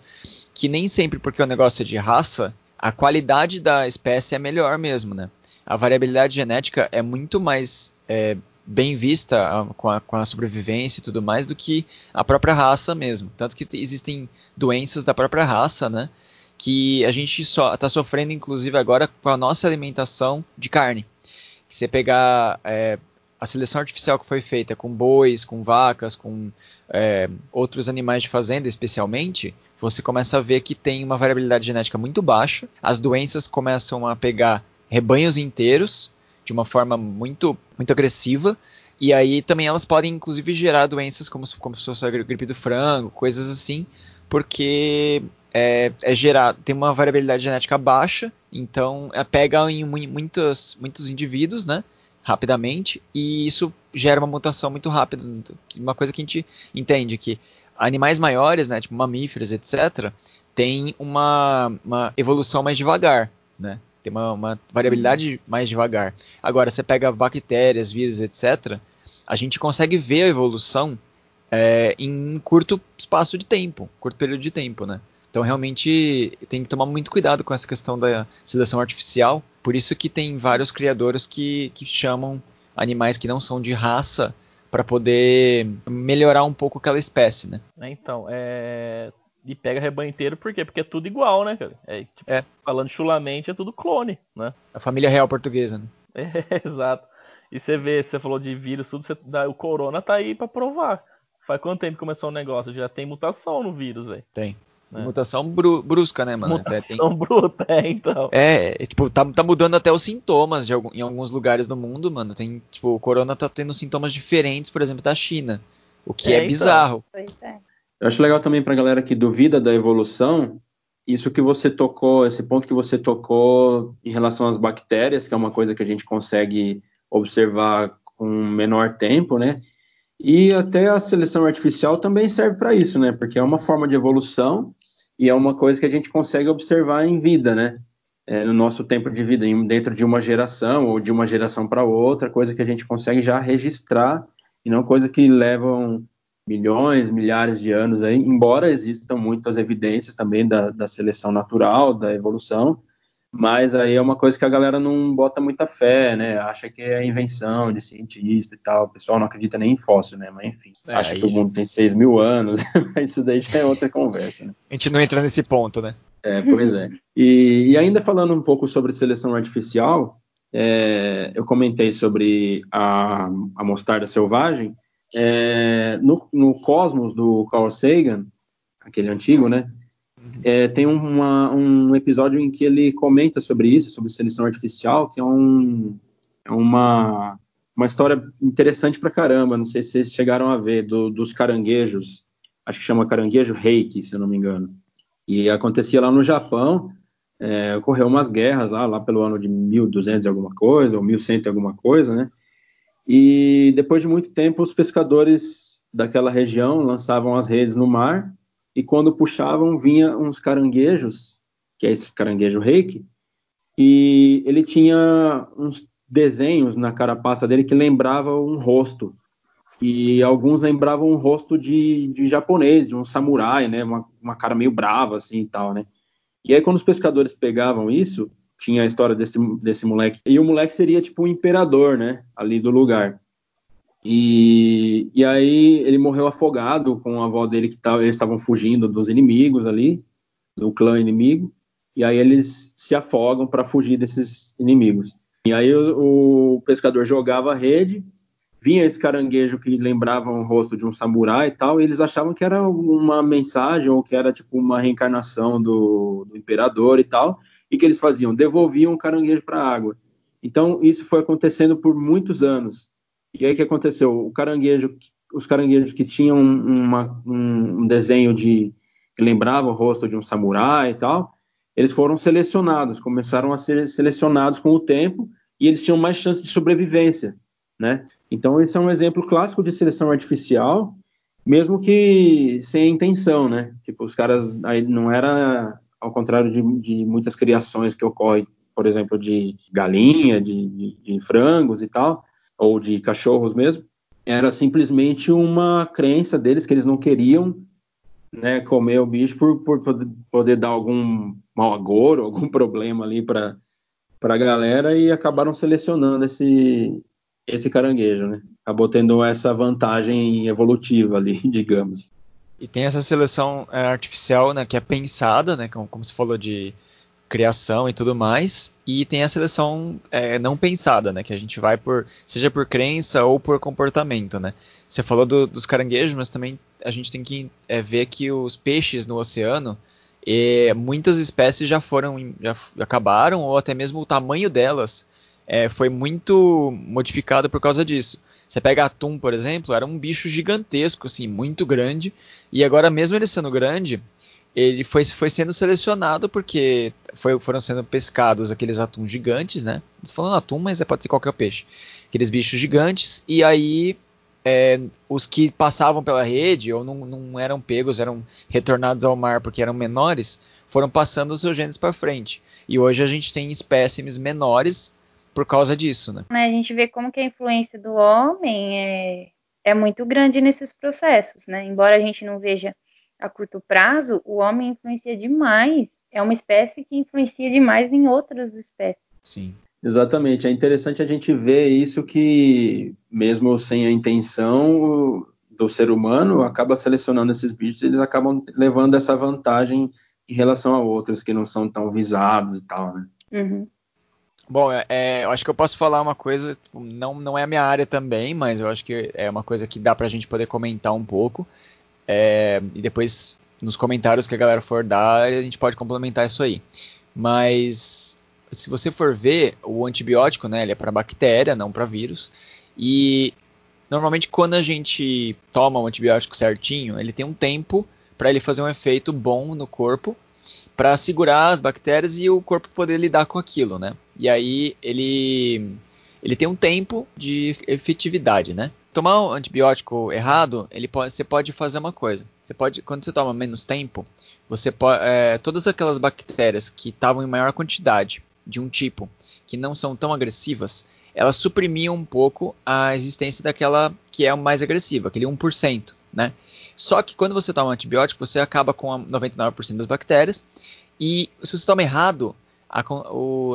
que nem sempre porque o negócio é de raça, a qualidade da espécie é melhor mesmo, né? A variabilidade genética é muito mais é, bem vista a, com, a, com a sobrevivência e tudo mais do que a própria raça mesmo. Tanto que existem doenças da própria raça, né? Que a gente está sofrendo, inclusive, agora com a nossa alimentação de carne. Se você pegar é, a seleção artificial que foi feita com bois, com vacas, com é, outros animais de fazenda, especialmente, você começa a ver que tem uma variabilidade genética muito baixa. As doenças começam a pegar rebanhos inteiros de uma forma muito, muito agressiva. E aí também elas podem, inclusive, gerar doenças como, como se fosse a gripe do frango, coisas assim, porque é, é tem uma variabilidade genética baixa, então é, pega em muitos, muitos indivíduos, né? rapidamente e isso gera uma mutação muito rápida. Uma coisa que a gente entende que animais maiores, né, tipo mamíferos, etc., tem uma, uma evolução mais devagar, né? Tem uma, uma variabilidade uhum. mais devagar. Agora, você pega bactérias, vírus, etc., a gente consegue ver a evolução é, em curto espaço de tempo, curto período de tempo, né? Então realmente tem que tomar muito cuidado com essa questão da seleção artificial. Por isso que tem vários criadores que, que chamam animais que não são de raça para poder melhorar um pouco aquela espécie, né?
Então, é... E pega rebanho inteiro, por quê? Porque é tudo igual, né, cara? É, tipo, é. Falando chulamente, é tudo clone, né?
A família real portuguesa, né?
É, exato. E você vê, você falou de vírus, tudo, você, o corona tá aí para provar. Faz quanto tempo começou o negócio? Já tem mutação no vírus, velho.
Tem. Né? Mutação bru brusca, né, mano?
Mutação tem... bruta, é, então.
É, é, tipo, tá, tá mudando até os sintomas de algum, em alguns lugares do mundo, mano. Tem, tipo, o corona tá tendo sintomas diferentes, por exemplo, da China. O que é, é então. bizarro.
É. Eu acho legal também pra galera que duvida da evolução, isso que você tocou, esse ponto que você tocou em relação às bactérias, que é uma coisa que a gente consegue observar com menor tempo, né? E até a seleção artificial também serve para isso, né? Porque é uma forma de evolução e é uma coisa que a gente consegue observar em vida, né? É, no nosso tempo de vida, dentro de uma geração ou de uma geração para outra, coisa que a gente consegue já registrar e não coisa que levam milhões, milhares de anos aí, embora existam muitas evidências também da, da seleção natural, da evolução, mas aí é uma coisa que a galera não bota muita fé, né? Acha que é invenção de cientista e tal. O pessoal não acredita nem em fóssil, né? Mas enfim, é, acha aí... que o mundo tem 6 mil anos, mas isso daí já é outra conversa, né?
A gente não entra nesse ponto, né?
É, pois é. E, e ainda falando um pouco sobre seleção artificial, é, eu comentei sobre a, a mostarda selvagem. É, no, no Cosmos do Carl Sagan, aquele antigo, né? É, tem uma, um episódio em que ele comenta sobre isso, sobre seleção artificial, que é, um, é uma, uma história interessante pra caramba. Não sei se vocês chegaram a ver, do, dos caranguejos. Acho que chama caranguejo reiki, se eu não me engano. E acontecia lá no Japão. É, ocorreu umas guerras lá, lá pelo ano de 1200 e alguma coisa, ou 1100 e alguma coisa, né? E depois de muito tempo, os pescadores daquela região lançavam as redes no mar e quando puxavam vinha uns caranguejos, que é esse caranguejo reiki, e ele tinha uns desenhos na carapaça dele que lembravam um rosto. E alguns lembravam um rosto de, de japonês, de um samurai, né? Uma, uma cara meio brava, assim e tal, né? E aí, quando os pescadores pegavam isso, tinha a história desse, desse moleque. E o moleque seria tipo um imperador, né? Ali do lugar. E, e aí ele morreu afogado com a avó dele que tava, eles estavam fugindo dos inimigos ali, do clã inimigo. E aí eles se afogam para fugir desses inimigos. E aí o, o, pescador jogava a rede, vinha esse caranguejo que lembrava o rosto de um samurai e tal, e eles achavam que era uma mensagem ou que era tipo uma reencarnação do, do imperador e tal, e que eles faziam, devolviam o caranguejo para a água. Então isso foi acontecendo por muitos anos. E aí o que aconteceu? O caranguejo, os caranguejos que tinham uma, um desenho de que lembrava o rosto de um samurai e tal, eles foram selecionados, começaram a ser selecionados com o tempo e eles tinham mais chance de sobrevivência, né? Então esse é um exemplo clássico de seleção artificial, mesmo que sem intenção, né? Tipo os caras aí não era ao contrário de, de muitas criações que ocorrem, por exemplo, de galinha, de, de, de frangos e tal, ou de cachorros mesmo, era simplesmente uma crença deles que eles não queriam né, comer o bicho por, por poder dar algum mau agouro, algum problema ali para a galera e acabaram selecionando esse, esse caranguejo, né? Acabou tendo essa vantagem evolutiva ali, digamos.
E tem essa seleção é, artificial, né, que é pensada, né, como, como se falou de criação e tudo mais, e tem a seleção é, não pensada, né? Que a gente vai por, seja por crença ou por comportamento, né? Você falou do, dos caranguejos, mas também a gente tem que é, ver que os peixes no oceano, e muitas espécies já foram, já acabaram, ou até mesmo o tamanho delas é, foi muito modificado por causa disso. Você pega atum, por exemplo, era um bicho gigantesco, assim, muito grande, e agora mesmo ele sendo grande, ele foi, foi sendo selecionado porque foi, foram sendo pescados aqueles atuns gigantes, né? Tô falando atum, mas é, pode ser qualquer peixe. Aqueles bichos gigantes, e aí é, os que passavam pela rede ou não, não, eram pegos, eram retornados ao mar porque eram menores, foram passando os seus genes para frente. E hoje a gente tem espécimes menores por causa disso, né?
A gente vê como que a influência do homem é, é muito grande nesses processos, né? Embora a gente não veja a curto prazo, o homem influencia demais. É uma espécie que influencia demais em outras espécies.
Sim.
Exatamente. É interessante a gente ver isso que, mesmo sem a intenção do ser humano, acaba selecionando esses bichos, eles acabam levando essa vantagem em relação a outros que não são tão visados e tal, né?
Uhum.
Bom, é, é eu acho que eu posso falar uma coisa, tipo, não, não é a minha área também, mas eu acho que é uma coisa que dá pra gente poder comentar um pouco. É, e depois nos comentários que a galera for dar, a gente pode complementar isso aí. Mas se você for ver, o antibiótico, né, ele é para bactéria, não para vírus. E normalmente quando a gente toma o antibiótico certinho, ele tem um tempo para ele fazer um efeito bom no corpo, para segurar as bactérias e o corpo poder lidar com aquilo, né? E aí ele ele tem um tempo de efetividade, né? Tomar um antibiótico errado, ele pode, você pode fazer uma coisa. Você pode, quando você toma menos tempo, você pode, é, todas aquelas bactérias que estavam em maior quantidade de um tipo, que não são tão agressivas, elas suprimiam um pouco a existência daquela que é mais agressiva, aquele 1%, né? Só que quando você toma um antibiótico, você acaba com 99% das bactérias, e se você toma errado, a,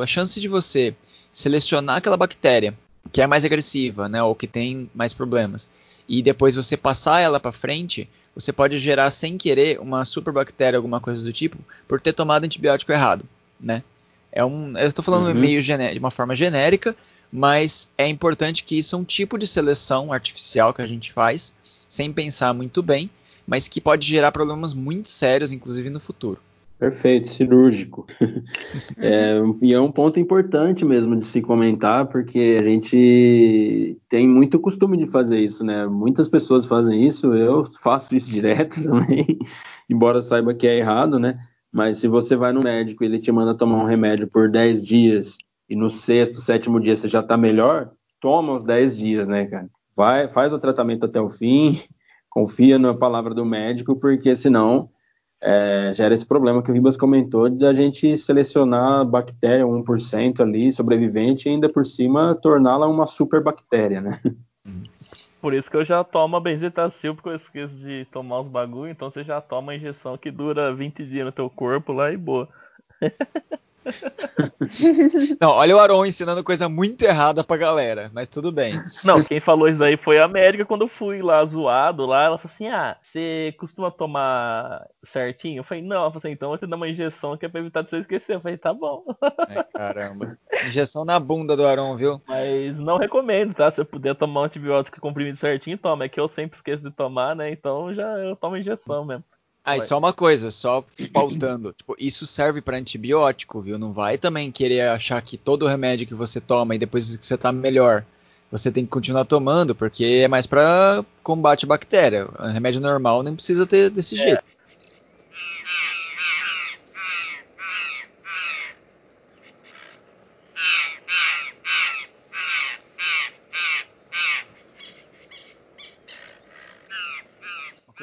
a chance de você selecionar aquela bactéria que é mais agressiva, né, ou que tem mais problemas, e depois você passar ela para frente, você pode gerar sem querer uma superbactéria, alguma coisa do tipo, por ter tomado antibiótico errado, né? É um, eu estou falando uhum. meio de uma forma genérica, mas é importante que isso é um tipo de seleção artificial que a gente faz, sem pensar muito bem, mas que pode gerar problemas muito sérios, inclusive no futuro.
Perfeito, cirúrgico. é, e é um ponto importante mesmo de se comentar, porque a gente tem muito costume de fazer isso, né? Muitas pessoas fazem isso, eu faço isso direto também, embora saiba que é errado, né? Mas se você vai no médico e ele te manda tomar um remédio por 10 dias e no sexto, sétimo dia você já está melhor, toma os 10 dias, né, cara? Vai, faz o tratamento até o fim, confia na palavra do médico, porque senão é, gera esse problema que o Ribas comentou de a gente selecionar bactéria 1% ali, sobrevivente, e ainda por cima torná-la uma super bactéria, né?
Por isso que eu já tomo a benzetacil, porque eu esqueço de tomar os bagulho, então você já toma a injeção que dura 20 dias no teu corpo lá e boa.
Não, olha o Aron ensinando coisa muito errada pra galera, mas tudo bem.
Não, quem falou isso aí foi a médica quando eu fui lá zoado lá. Ela falou assim: Ah, você costuma tomar certinho? Eu falei: Não, ela falou assim: Então você dá uma injeção que é pra evitar de você esquecer. Eu falei: Tá bom.
Ai, caramba. Injeção na bunda do Aron, viu?
Mas não recomendo, tá? Se eu puder tomar um antibiótico comprimido certinho, toma. É que eu sempre esqueço de tomar, né? Então já eu tomo injeção mesmo.
Ah, e só uma coisa, só pautando. tipo, isso serve para antibiótico, viu? Não vai também querer achar que todo remédio que você toma e depois que você tá melhor, você tem que continuar tomando, porque é mais para combate à bactéria. O remédio normal nem precisa ter desse é. jeito.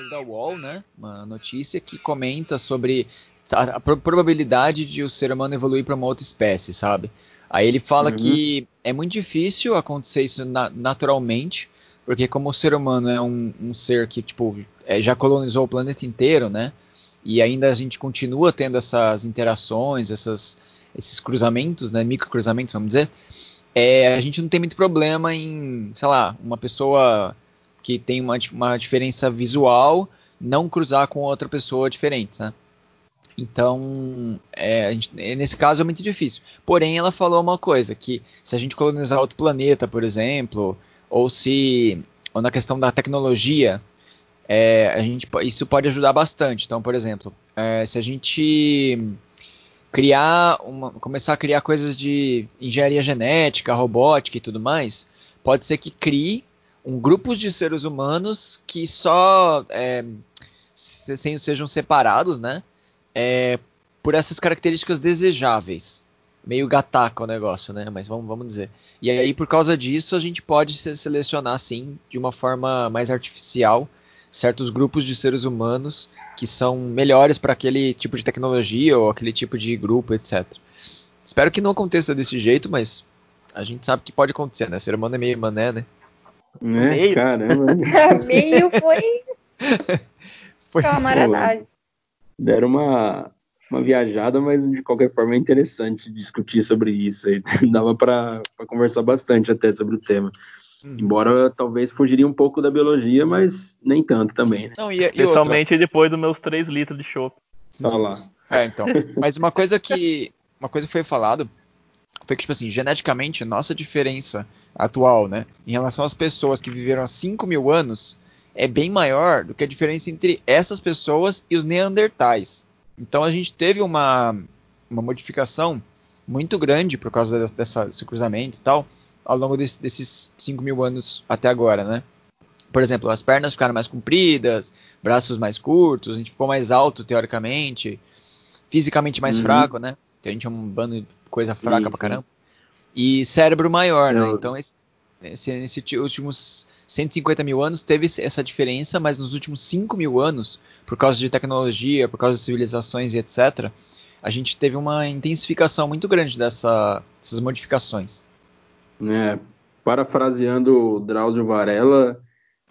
da UOL, né? Uma notícia que comenta sobre a probabilidade de o ser humano evoluir para uma outra espécie, sabe? Aí ele fala uhum. que é muito difícil acontecer isso na naturalmente, porque como o ser humano é um, um ser que tipo é, já colonizou o planeta inteiro, né? E ainda a gente continua tendo essas interações, essas, esses cruzamentos, né? Microcruzamentos, vamos dizer. É, a gente não tem muito problema em, sei lá, uma pessoa que tem uma, uma diferença visual não cruzar com outra pessoa diferente, né? Então, é, gente, nesse caso é muito difícil. Porém, ela falou uma coisa, que se a gente colonizar outro planeta, por exemplo, ou se ou na questão da tecnologia, é, a gente, isso pode ajudar bastante. Então, por exemplo, é, se a gente criar uma, começar a criar coisas de engenharia genética, robótica e tudo mais, pode ser que crie um grupo de seres humanos que só é, sejam separados, né? É, por essas características desejáveis. Meio gataca o negócio, né? Mas vamos, vamos dizer. E aí, por causa disso, a gente pode selecionar, assim, de uma forma mais artificial, certos grupos de seres humanos que são melhores para aquele tipo de tecnologia ou aquele tipo de grupo, etc. Espero que não aconteça desse jeito, mas a gente sabe que pode acontecer, né? Ser humano é meio mané, né?
Né? Meio? Caramba.
meio foi. foi camaradagem.
Deram uma, uma viajada, mas de qualquer forma é interessante discutir sobre isso. Aí. Dava para conversar bastante até sobre o tema. Hum. Embora talvez fugiria um pouco da biologia, mas nem tanto também. Né?
Não, e, Especialmente depois dos meus 3 litros de chopp.
Olha lá.
É, então. Mas uma coisa que. Uma coisa que foi falado foi que, tipo assim, geneticamente, nossa diferença atual, né, em relação às pessoas que viveram há 5 mil anos, é bem maior do que a diferença entre essas pessoas e os neandertais. Então a gente teve uma, uma modificação muito grande por causa dessa, desse cruzamento e tal, ao longo desse, desses 5 mil anos até agora, né? Por exemplo, as pernas ficaram mais compridas, braços mais curtos, a gente ficou mais alto teoricamente, fisicamente mais uhum. fraco, né? Que a gente é um bando de coisa fraca sim, pra caramba. E cérebro maior, né? Então, esse, esse, nesses últimos 150 mil anos teve essa diferença, mas nos últimos 5 mil anos, por causa de tecnologia, por causa de civilizações e etc., a gente teve uma intensificação muito grande dessa, dessas modificações.
É, parafraseando Drauzio Varela,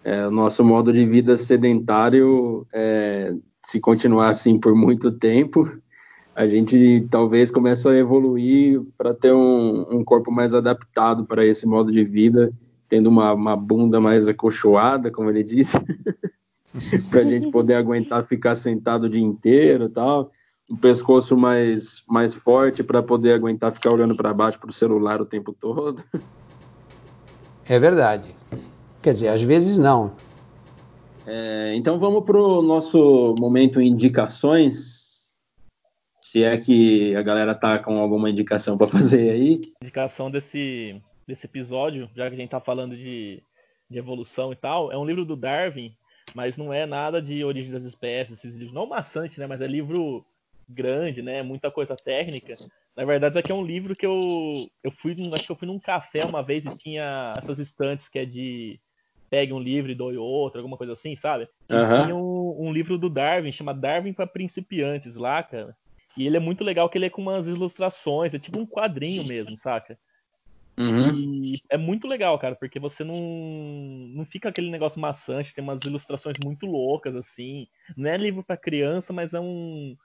é, o nosso modo de vida sedentário, é, se continuar assim por muito tempo, a gente talvez comece a evoluir para ter um, um, corpo mais adaptado para esse modo de vida, tendo uma, uma bunda mais acolchoada, como ele disse, para a gente poder aguentar ficar sentado o dia inteiro tal, um pescoço mais, mais forte para poder aguentar ficar olhando para baixo para o celular o tempo todo.
É verdade. Quer dizer, às vezes não.
É, então vamos para o nosso momento indicações. Se é que a galera tá com alguma indicação para fazer aí.
Indicação desse, desse episódio, já que a gente tá falando de, de evolução e tal, é um livro do Darwin, mas não é nada de origem das espécies, esses livros. Não maçante, né? Mas é livro grande, né? Muita coisa técnica. Na verdade, isso aqui é um livro que eu, eu fui, acho que eu fui num café uma vez e tinha essas estantes que é de pegue um livro e doe outro, alguma coisa assim, sabe? Uhum. Tinha um, um, livro do Darwin, chama Darwin para Principiantes lá, cara. E ele é muito legal que ele é com umas ilustrações, é tipo um quadrinho mesmo, saca? Uhum. E é muito legal, cara, porque você não, não fica aquele negócio maçante, tem umas ilustrações muito loucas, assim. Não é livro para criança, mas é um.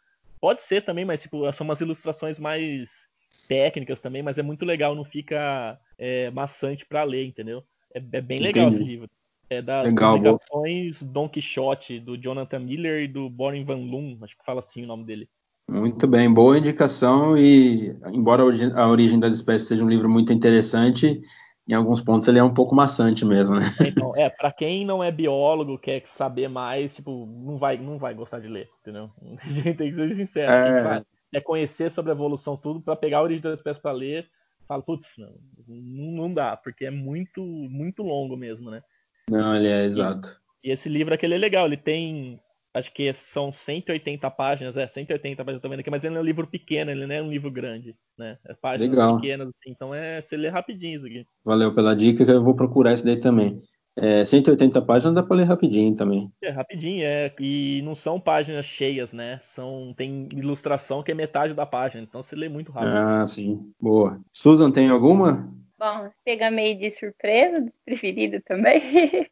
Pode ser também, mas tipo, são umas ilustrações mais técnicas também, mas é muito legal, não fica é, maçante para ler, entendeu? É, é bem legal Entendi. esse livro. É das legal, publicações. Don Quixote, do Jonathan Miller e do Boris Van Loon, acho que fala assim o nome dele.
Muito bem, boa indicação e embora a origem das espécies seja um livro muito interessante, em alguns pontos ele é um pouco maçante mesmo, né?
Então, é, para quem não é biólogo, quer saber mais, tipo, não vai, não vai gostar de ler, entendeu? A gente tem que ser sincero. É... Vai, quer conhecer sobre a evolução tudo, para pegar a origem das espécies para ler, fala, putz, não, não dá, porque é muito, muito longo mesmo, né?
Não, ele é exato.
E, e esse livro aqui ele é legal, ele tem, acho que são 180 páginas, é, 180 páginas, eu tô vendo aqui, mas ele é um livro pequeno, ele não é um livro grande, né? É páginas legal. pequenas, assim, então é, você lê rapidinho isso aqui.
Valeu pela dica, que eu vou procurar esse daí também. É, 180 páginas dá para ler rapidinho também.
É, rapidinho, é. E não são páginas cheias, né? São, tem ilustração que é metade da página, então você lê muito rápido.
Ah, sim. Boa. Susan, tem alguma?
Bom, pega meio de surpresa, desprevenido também.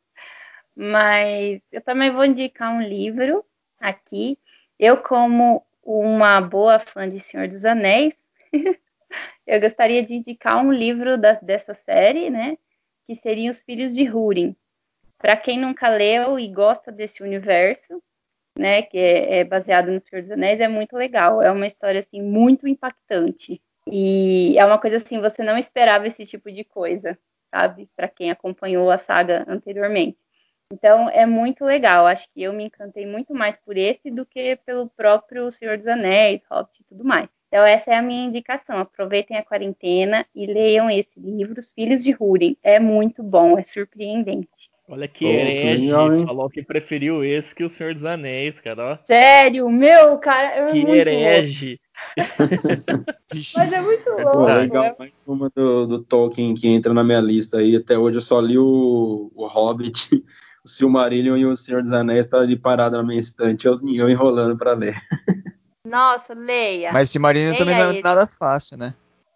Mas eu também vou indicar um livro aqui. Eu, como uma boa fã de Senhor dos Anéis, eu gostaria de indicar um livro da, dessa série, né? que seriam os filhos de Húrin. Para quem nunca leu e gosta desse universo, né, que é, é, baseado no Senhor dos Anéis, é muito legal. É uma história assim muito impactante e é uma coisa assim você não esperava esse tipo de coisa, sabe? Para quem acompanhou a saga anteriormente. Então é muito legal. Acho que eu me encantei muito mais por esse do que pelo próprio Senhor dos Anéis, Hobbit e tudo mais. Então, essa é a minha indicação. Aproveitem a quarentena e leiam esse livro, Os Filhos de Húrin. É muito bom, é surpreendente.
Olha que herege, falou que preferiu esse que o Senhor dos Anéis, cara.
Sério, meu, cara. É
que herege.
Mas é muito louco. É
legal, é... mais uma do, do, Tolkien que entra na minha lista aí. Até hoje eu só li o, o Hobbit, o Silmarillion e o Senhor dos Anéis para ali parado na minha estante, eu, eu enrolando para ler.
Nossa, leia.
Mas Silmarillion também não é nada fácil, né?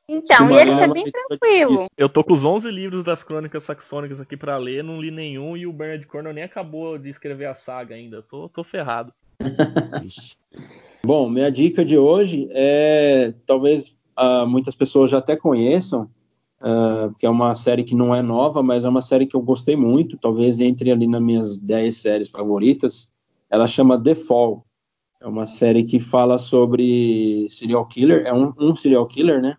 Então, e esse é bem tranquilo.
Eu tô com os 11 livros das crônicas saxônicas aqui para ler, não li nenhum e o Bernard Cornwell nem acabou de escrever a saga ainda. Tô, tô ferrado.
Bom, minha dica de hoje é talvez uh, muitas pessoas já até conheçam, uh, que é uma série que não é nova, mas é uma série que eu gostei muito, talvez entre ali nas minhas 10 séries favoritas. Ela chama The Fall. É uma série que fala sobre serial killer, é um, um serial killer, né?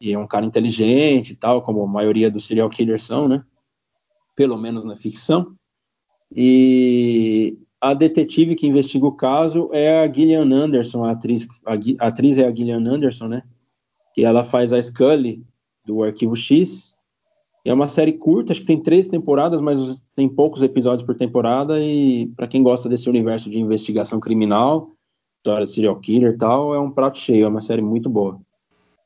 E é um cara inteligente e tal, como a maioria dos serial killers são, né? Pelo menos na ficção. E a detetive que investiga o caso é a Gillian Anderson, a atriz, a, a atriz é a Gillian Anderson, né? Que ela faz a Scully do Arquivo X. É uma série curta, acho que tem três temporadas, mas tem poucos episódios por temporada. E para quem gosta desse universo de investigação criminal, história de serial killer e tal, é um prato cheio. É uma série muito boa.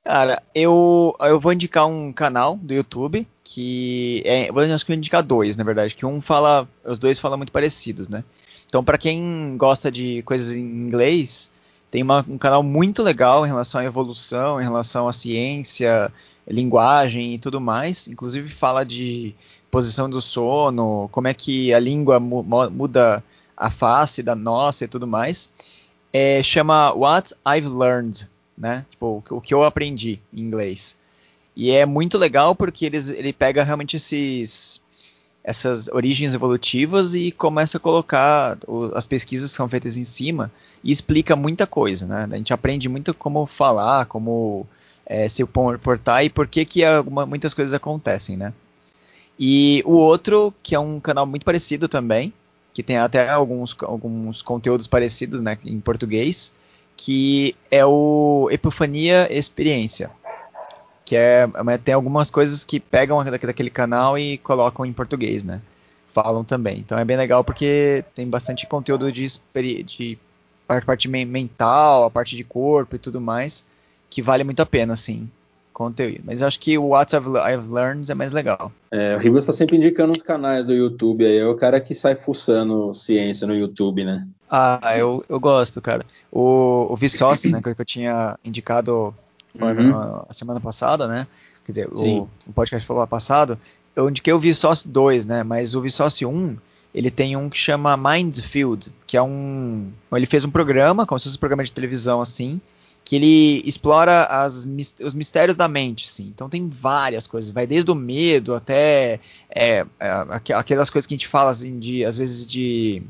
Cara, eu, eu vou indicar um canal do YouTube que é, vou acho que vou indicar dois, na verdade, que um fala, os dois falam muito parecidos, né? Então, para quem gosta de coisas em inglês, tem uma, um canal muito legal em relação à evolução, em relação à ciência, linguagem e tudo mais. Inclusive fala de posição do sono, como é que a língua mu muda a face da nossa e tudo mais. É, chama What I've Learned, né? Tipo, o que eu aprendi em inglês. E é muito legal porque eles, ele pega realmente esses essas origens evolutivas e começa a colocar o, as pesquisas que são feitas em cima e explica muita coisa, né? A gente aprende muito como falar, como é, se comportar e por que que alguma, muitas coisas acontecem, né? E o outro, que é um canal muito parecido também, que tem até alguns, alguns conteúdos parecidos né, em português, que é o Epifania Experiência que é, tem algumas coisas que pegam daquele canal e colocam em português, né? Falam também. Então é bem legal porque tem bastante conteúdo de, de parte mental, a parte de corpo e tudo mais, que vale muito a pena, assim, conteúdo. Mas acho que o What I've, I've Learned é mais legal.
É, o Ribas está sempre indicando os canais do YouTube aí, é o cara que sai fuçando ciência no YouTube, né?
Ah, eu, eu gosto, cara. O, o Vsauce, né, que eu tinha indicado uhum. a semana passada, né? Quer dizer, o, o, podcast falou passado, eu indiquei o Vsauce 2, né? Mas o Vsauce 1, ele tem um que chama Mindfield, que é um... Ele fez um programa, como se fosse um programa de televisão, assim, que ele explora as, os mistérios da mente, assim. Então tem várias coisas, vai desde o medo até é, aquelas coisas que a gente fala, assim, de, às vezes de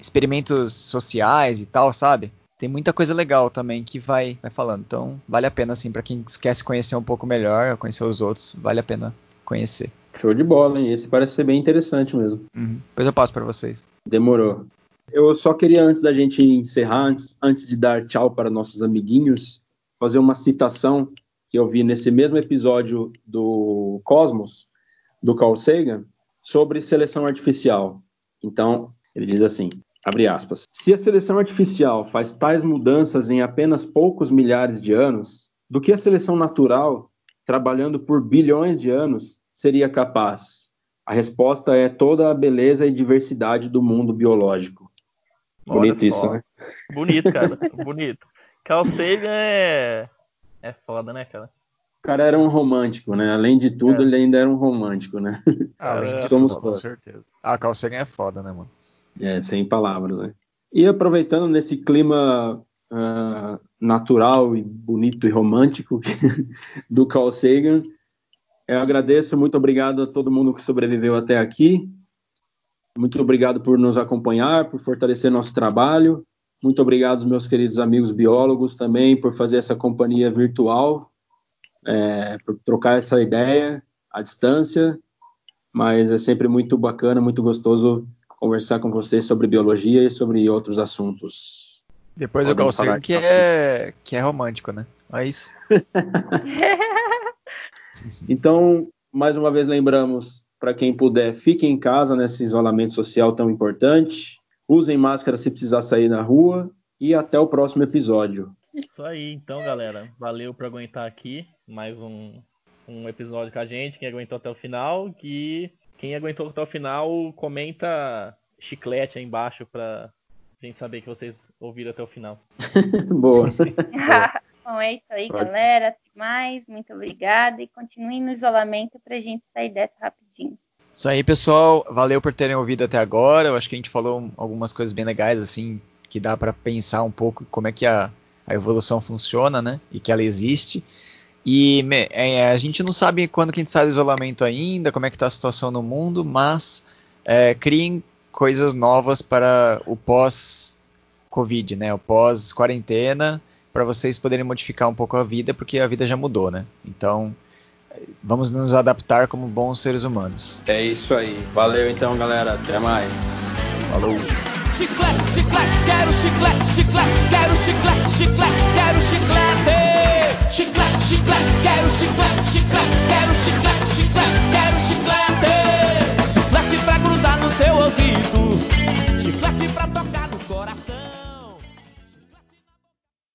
experimentos sociais e tal, sabe? tem muita coisa legal também que vai, vai falando. Então, vale a pena, assim, para quem quer se conhecer um pouco melhor, conhecer os outros, vale a pena conhecer.
Show de bola, hein? Esse parece ser bem interessante mesmo.
Uhum. Depois eu passo para vocês.
Demorou. Eu só queria, antes da gente encerrar, antes, antes de dar tchau para nossos amiguinhos, fazer uma citação que eu vi nesse mesmo episódio do Cosmos, do Carl Sagan, sobre seleção artificial. Então, ele diz assim: Abre aspas. Se a seleção artificial faz tais mudanças em apenas poucos milhares de anos, do que a seleção natural, trabalhando por bilhões de anos, seria capaz? A resposta é toda a beleza e diversidade do mundo biológico.
Bonito isso, né? Bonito, cara. Bonito. Carl Sagan é... é foda, né, cara?
O cara era um romântico, né? Além de tudo, é. ele ainda era um romântico, né?
Além de Somos tudo, com certeza. Ah, Carl Sagan é foda, né, mano?
É, sem palavras, né? E aproveitando nesse clima uh, natural e bonito e romântico do Carl Sagan, eu agradeço, muito obrigado a todo mundo que sobreviveu até aqui. Muito obrigado por nos acompanhar, por fortalecer nosso trabalho. Muito obrigado aos meus queridos amigos biólogos também por fazer essa companhia virtual, é, por trocar essa ideia à distância. Mas é sempre muito bacana, muito gostoso conversar com vocês sobre biologia e sobre outros assuntos.
Depois Podem eu consigo que é, que é romântico, né? É isso.
então, mais uma vez lembramos, para quem puder, fique em casa nesse isolamento social tão importante. Usem máscara se precisar sair na rua. E até o próximo episódio.
Isso aí, então, galera. Valeu por aguentar aqui. Mais um, um episódio com a gente. Quem aguentou até o final. Que quem aguentou até o final, comenta chiclete aí embaixo pra gente saber que vocês ouviram até o final.
Boa.
Bom, é isso aí, Pode. galera. Até mais. Muito obrigada. E continuem no isolamento pra gente sair dessa rapidinho.
Isso aí, pessoal. Valeu por terem ouvido até agora. Eu acho que a gente falou algumas coisas bem legais, assim, que dá para pensar um pouco como é que a, a evolução funciona, né? E que ela existe. E é, a gente não sabe quando que a gente sai do isolamento ainda, como é que está a situação no mundo, mas é, criem coisas novas para o pós-Covid, né? O pós-quarentena, para vocês poderem modificar um pouco a vida, porque a vida já mudou, né? Então, vamos nos adaptar como bons seres humanos.
É isso aí. Valeu então, galera. Até mais. Falou.
Chiclete, chiclete, quero chiclete, chiclete, quero chiclete, chiclete, quero chiclete.